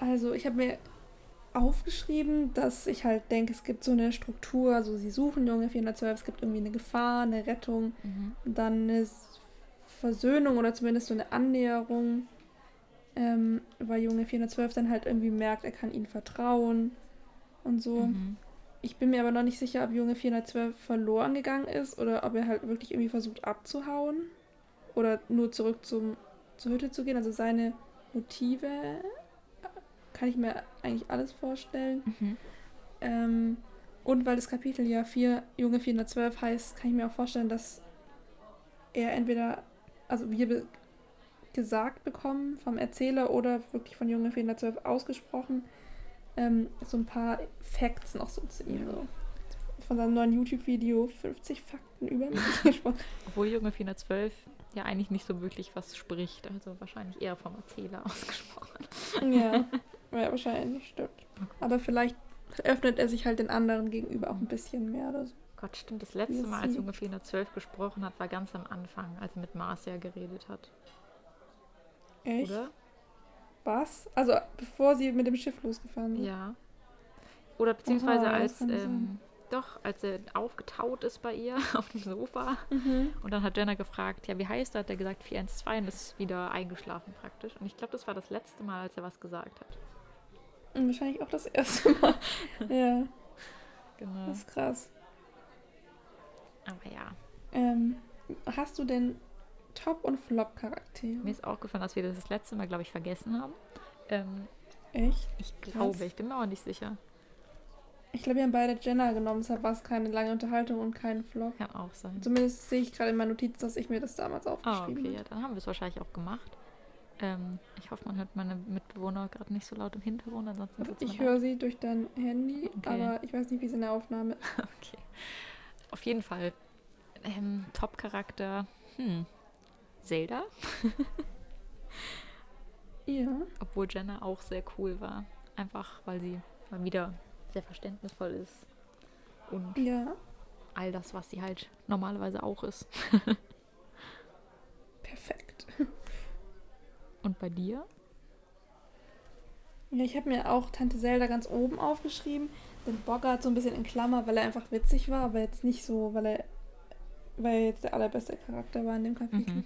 Also, ich habe mir aufgeschrieben, dass ich halt denke, es gibt so eine Struktur, also sie suchen Junge 412, es gibt irgendwie eine Gefahr, eine Rettung, und dann eine Versöhnung oder zumindest so eine Annäherung, ähm, weil Junge 412 dann halt irgendwie merkt, er kann ihnen vertrauen und so. Mhm. Ich bin mir aber noch nicht sicher, ob Junge 412 verloren gegangen ist oder ob er halt wirklich irgendwie versucht abzuhauen oder nur zurück zum, zur Hütte zu gehen. Also seine Motive kann ich mir eigentlich alles vorstellen. Mhm. Ähm, und weil das Kapitel ja 4, Junge 412 heißt, kann ich mir auch vorstellen, dass er entweder, also wir be gesagt bekommen vom Erzähler oder wirklich von Junge 412 ausgesprochen, ähm, so ein paar Facts noch so zu ihm. So. Von seinem neuen YouTube-Video 50 Fakten über mich gesprochen. Obwohl Junge 412 ja eigentlich nicht so wirklich was spricht. Also wahrscheinlich eher vom Erzähler ausgesprochen. ja, ja, wahrscheinlich stimmt. Aber vielleicht öffnet er sich halt den anderen gegenüber auch ein bisschen mehr oder so. Gott, stimmt. Das letzte Mal, als. Junge 412 gesprochen hat, war ganz am Anfang, als er mit Marcia geredet hat. Echt? Oder? Was? Also bevor sie mit dem Schiff losgefahren sind. Ja. Oder beziehungsweise Aha, als ähm. Doch, als er aufgetaut ist bei ihr auf dem Sofa. Mhm. Und dann hat Jenna gefragt, ja, wie heißt er? Hat er gesagt 412 und ist wieder eingeschlafen praktisch. Und ich glaube, das war das letzte Mal, als er was gesagt hat. Und wahrscheinlich auch das erste Mal. ja, Genau. das ist krass. Aber ja, Ähm, hast du denn Top- und Flop-Charaktere? mir ist aufgefallen, dass wir das das letzte Mal, glaube ich, vergessen haben. Ähm, Echt? ich glaube, Was? ich bin mir auch nicht sicher. Ich glaube, wir haben beide Jenna genommen, deshalb war es keine lange Unterhaltung und kein Flop. Kann auch sein. Zumindest sehe ich gerade in meinen Notizen, dass ich mir das damals Ah, aufgeschrieben okay, ja, habe. dann haben wir es wahrscheinlich auch gemacht. Ähm, ich hoffe, man hört meine Mitbewohner gerade nicht so laut im Hintergrund, ansonsten Ich höre sie durch dein Handy, Okay. aber ich weiß nicht, wie sie in der Aufnahme ist. Okay. Auf jeden Fall. Ähm, Top-Charakter. Hm. Zelda. Ja. Obwohl Jenna auch sehr cool war. Einfach, weil sie mal wieder sehr verständnisvoll ist. Und Ja. all das, was sie halt normalerweise auch ist. Perfekt. Und bei dir? Ja, ich habe mir auch Tante Zelda ganz oben aufgeschrieben. Den Bogart so ein bisschen in Klammer, weil er einfach witzig war, aber jetzt nicht so, weil er, weil er jetzt der allerbeste Charakter war in dem Kapitel. Mhm.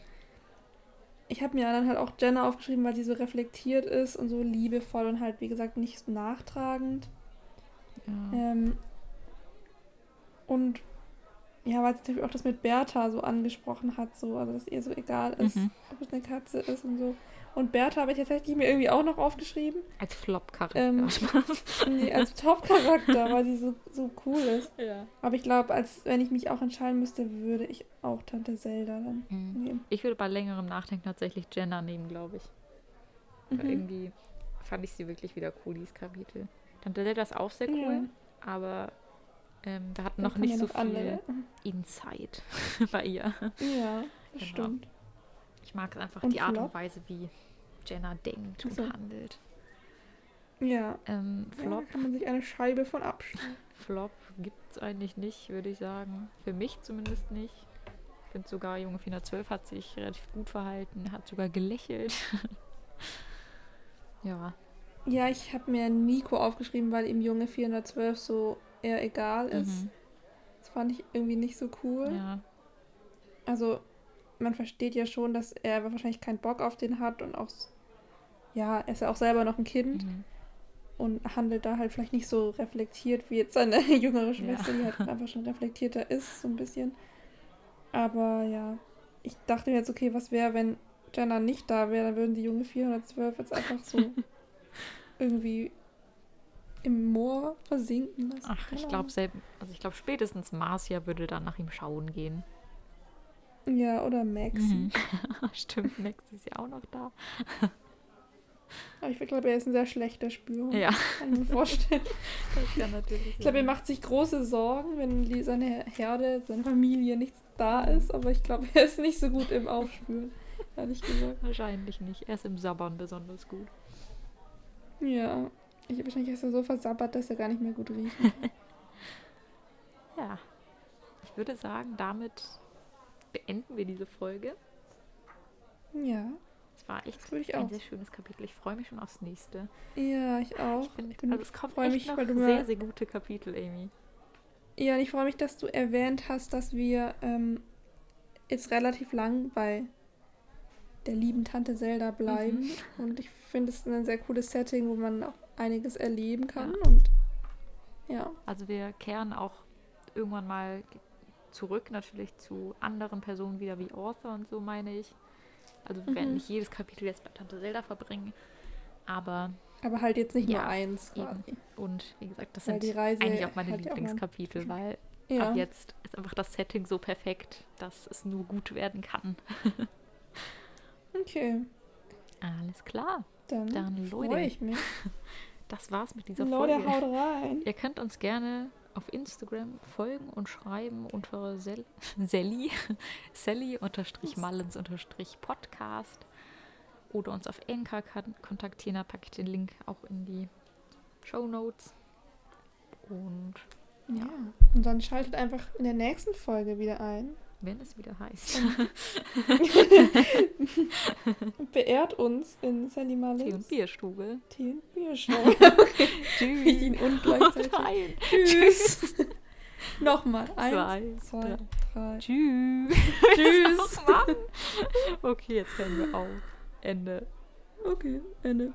Ich habe mir dann halt auch Jenna aufgeschrieben, weil sie so reflektiert ist und so liebevoll und halt, wie gesagt, nicht so nachtragend. Ja. Ähm, und ja, weil sie Beispiel auch das mit Bertha so angesprochen hat, so, also dass ihr so egal ist, Mhm. ob es eine Katze ist und so. Und Bertha habe ich tatsächlich mir irgendwie auch noch aufgeschrieben. Als Flop-Charakter. Ähm, Nee, als Top-Charakter, weil sie so, so cool ist. ja. Aber ich glaube, als wenn ich mich auch entscheiden müsste, würde ich auch Tante Zelda dann Mhm. nehmen. Ich würde bei längerem Nachdenken tatsächlich Jenna nehmen, glaube ich. Weil Mhm. irgendwie fand ich sie wirklich wieder cool, dieses Kapitel. Tante Zelda ist auch sehr cool, Ja. aber ähm, wir hatten Dann noch nicht so noch viel Insight bei ihr. Ja, das Genau. stimmt. Ich mag einfach Und die Art Flop? und Weise, wie Jenna denkt Ach so. und handelt. Ja. Ähm, ja, Flop, da kann man sich eine Scheibe von abschneiden. Flop gibt es eigentlich nicht, würde ich sagen. Für mich zumindest nicht. Ich finde sogar, Junge 412 hat sich relativ gut verhalten, hat sogar gelächelt. ja, Ja, ich habe mir Nico aufgeschrieben, weil ihm Junge 412 so eher egal ist. mhm. Das fand ich irgendwie nicht so cool. ja. Also, man versteht ja schon, dass er wahrscheinlich keinen Bock auf den hat und auch, ja, er ist ja auch selber noch ein Kind Mhm. und handelt da halt vielleicht nicht so reflektiert wie jetzt seine jüngere Schwester, die halt einfach schon reflektierter ist, so ein bisschen. Aber ja, ich dachte mir jetzt, okay, was wäre, wenn Jenna nicht da wäre, dann würden die junge 412 jetzt einfach so irgendwie im Moor versinken lassen. Ach, ich glaube selbst, also ich glaube spätestens Marcia würde dann nach ihm schauen gehen. Ja, oder Maxi. Mhm. Stimmt, Max ist ja auch noch da. Aber ich glaube, er ist ein sehr schlechter Spürer. Ja, Kann ich mir vorstellen. das kann natürlich Ich glaube, er macht sich große Sorgen, wenn seine Herde, seine Familie nicht da ist. Aber ich glaube, er ist nicht so gut im Aufspüren. Ehrlich gesagt. Wahrscheinlich nicht. Er ist im Sabbern besonders gut. Ja. Ich, wahrscheinlich ist er so versabbert, dass er gar nicht mehr gut kann. Ja. Ich würde sagen, damit beenden wir diese Folge. ja, Es war echt ein auch. sehr schönes Kapitel. Ich freue mich schon aufs nächste. Ja, ich auch. Ich bin, bin- also es kommt echt mich, noch weil du sehr, sehr gute Kapitel, Amy. Ja, und ich freue mich, dass du erwähnt hast, dass wir ähm, jetzt relativ lang bei der lieben Tante Zelda bleiben. Mhm. Und ich finde es ein sehr cooles Setting, wo man auch einiges erleben kann. Ja. Und ja, Also wir kehren auch irgendwann mal zurück natürlich zu anderen Personen wieder wie Arthur und so, meine ich. Also wir werden Mhm. nicht jedes Kapitel jetzt bei Tante Zelda verbringen. Aber, aber halt jetzt nicht Ja, nur eins eben. quasi. und wie gesagt, das Weil sind die Reise eigentlich auch meine ja auch Lieblingskapitel, weil Ja. ab jetzt ist einfach das Setting so perfekt, dass es nur gut werden kann. Okay, Alles klar. dann, Dann, freue Leute, ich mich. das war's mit dieser Leute, Folge. haut rein. Ihr könnt uns gerne auf Instagram folgen und schreiben unter Sel Sally, Sally unterstrich Mullins unterstrich Podcast oder uns auf Enka kontaktieren. Da packe ich den Link auch in die Show Notes. Und Ja. Und dann schaltet einfach in der nächsten Folge wieder ein. Wenn es wieder heißt, beehrt uns in Sally Tee und Bierstube. Tee und Biershow. Tschüss. ihn und gleichzeitig. Nein. Tschüss. Nochmal. Eins, Zwei, zwei, drei. Tschüss. Tschüss. Mann. Okay, jetzt hören wir auf. Ende. Okay, Ende.